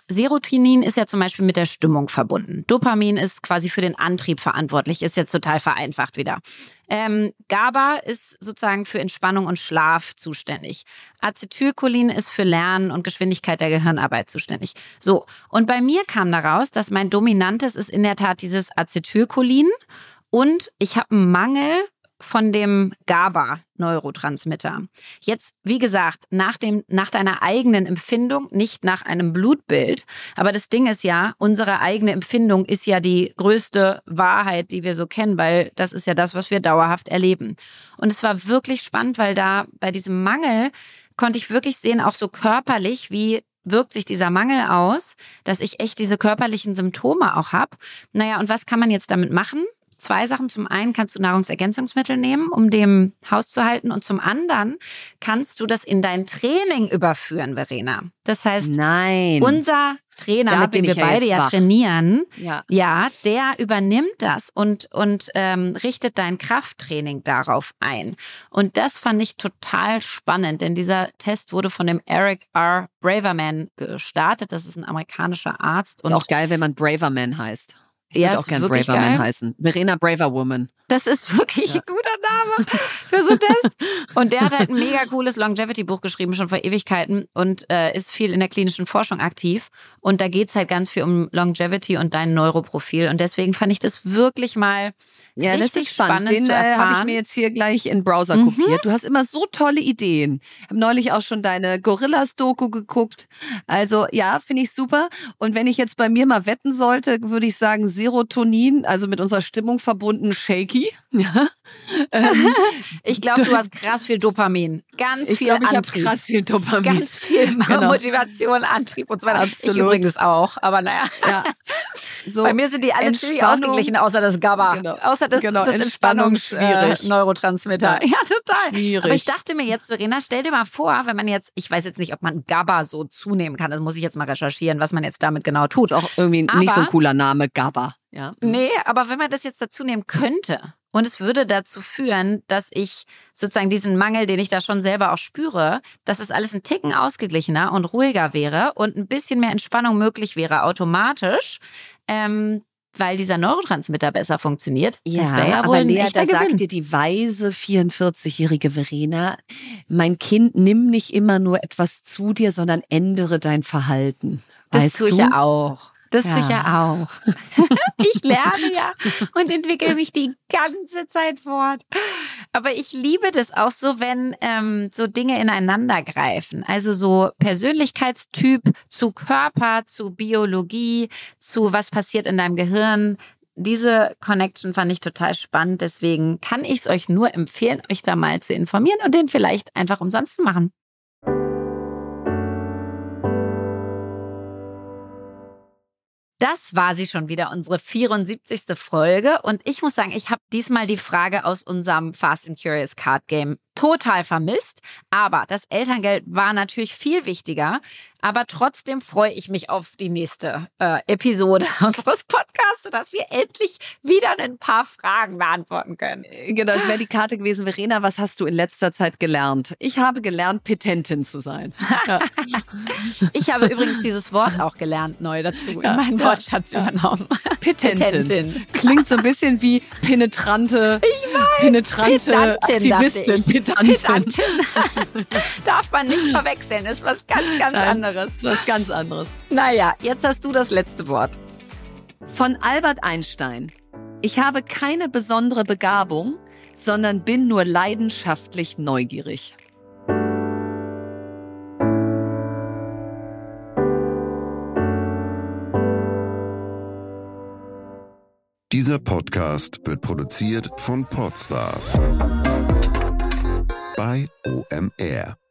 Serotonin ist ja zum Beispiel mit der Stimmung verbunden. Dopamin ist quasi für den Antrieb verantwortlich, ist jetzt total vereinfacht wieder. Ähm, GABA ist sozusagen für Entspannung und Schlaf zuständig. Acetylcholin ist für Lernen und Geschwindigkeit der Gehirnarbeit zuständig. So, und bei mir kam daraus, dass mein dominantes ist in der Tat dieses Acetylcholin und ich habe einen Mangel von dem GABA-Neurotransmitter. Jetzt, wie gesagt, nach, dem, nach deiner eigenen Empfindung, nicht nach einem Blutbild. Aber das Ding ist ja, unsere eigene Empfindung ist ja die größte Wahrheit, die wir so kennen, weil das ist ja das, was wir dauerhaft erleben. Und es war wirklich spannend, weil da bei diesem Mangel konnte ich wirklich sehen, auch so körperlich, wie wirkt sich dieser Mangel aus, dass ich echt diese körperlichen Symptome auch habe. Naja, und was kann man jetzt damit machen? Zwei Sachen. Zum einen kannst du Nahrungsergänzungsmittel nehmen, um dem Haus zu halten. Und zum anderen kannst du das in dein Training überführen, Verena. Das heißt, Nein. unser Trainer, da mit dem wir ja beide ja trainieren, ja. ja, der übernimmt das und, und ähm, richtet dein Krafttraining darauf ein. Und das fand ich total spannend, denn dieser Test wurde von dem Eric R. Braverman gestartet. Das ist ein amerikanischer Arzt. Ist auch geil, wenn man Braverman heißt. Ich Ja, würde ist auch gern wirklich Braver Man geil. heißen. Verena Braver Woman. Das ist wirklich ein guter Name für so einen Test. Und der hat halt ein mega cooles Longevity-Buch geschrieben, schon vor Ewigkeiten und äh, ist viel in der klinischen Forschung aktiv. Und da geht's halt ganz viel um Longevity und dein Neuroprofil. Und deswegen fand ich das wirklich mal Ja, das richtig ist spannend. spannend Den zu äh, habe ich mir jetzt hier gleich in Browser Mhm. kopiert. Du hast immer so tolle Ideen. Ich habe neulich auch schon deine Gorillas-Doku geguckt. Also ja, finde ich super. Und wenn ich jetzt bei mir mal wetten sollte, würde ich sagen Serotonin, also mit unserer Stimmung verbunden, shaky. Ja. Ähm, Ich glaube, du hast krass viel Dopamin. Ganz ich viel glaube, ich habe Antrieb. krass viel Dopamin. Ganz viel Genau. Motivation, Antrieb und so weiter. Ich Absolut. übrigens auch. Aber naja, ja. So, bei mir sind die alle ziemlich ausgeglichen, außer das GABA. Genau. Außer das, Genau, das Entspannung Entspannungs schwierig. äh, Neurotransmitter. Ja, total. Schwierig. Aber ich dachte mir jetzt, Verena, stell dir mal vor, wenn man jetzt, ich weiß jetzt nicht, ob man GABA so zunehmen kann. Das muss ich jetzt mal recherchieren, was man jetzt damit genau tut. ist auch irgendwie nicht so ein Aber- cooler Name, GABA. Ja. Nee, aber wenn man das jetzt dazu nehmen könnte und es würde dazu führen, dass ich sozusagen diesen Mangel, den ich da schon selber auch spüre, dass es alles ein Ticken ausgeglichener und ruhiger wäre und ein bisschen mehr Entspannung möglich wäre automatisch, ähm, weil dieser Neurotransmitter besser funktioniert. das wäre ja wohl aber Lea, da sagt dir die weise 44-jährige Verena, mein Kind, nimm nicht immer nur etwas zu dir, sondern ändere dein Verhalten. Das weißt tue ich du? ja auch. Das tue ich Ja. ja auch. ich lerne ja und entwickle mich die ganze Zeit fort. Aber ich liebe das auch so, wenn ähm, so Dinge ineinander greifen. Also so Persönlichkeitstyp zu Körper, zu Biologie, zu was passiert in deinem Gehirn. Diese Connection fand ich total spannend. Deswegen kann ich es euch nur empfehlen, euch da mal zu informieren und den vielleicht einfach umsonst zu machen. Das war sie schon wieder, unsere 74. Folge. Und ich muss sagen, ich habe diesmal die Frage aus unserem Fast and Curious Card Game total vermisst. Aber das Elterngeld war natürlich viel wichtiger. Aber trotzdem freue ich mich auf die nächste äh, Episode unseres Podcasts, sodass wir endlich wieder ein paar Fragen beantworten können. Genau, das wäre die Karte gewesen. Verena, was hast du in letzter Zeit gelernt? Ich habe gelernt, Petentin zu sein. Ja. Ich habe übrigens dieses Wort auch gelernt neu dazu Ja, in meinen ja, Wortschatz übernommen. Petentin. Petentin. Klingt so ein bisschen wie penetrante, penetrante Pedantin, dachte Aktivistin. Pedantin. Pedantin. Darf man nicht verwechseln, ist was ganz, ganz Nein. anderes. Was ganz anderes. Naja, jetzt hast du das letzte Wort. Von Albert Einstein. Ich habe keine besondere Begabung, sondern bin nur leidenschaftlich neugierig. Dieser Podcast wird produziert von Podstars bei OMR.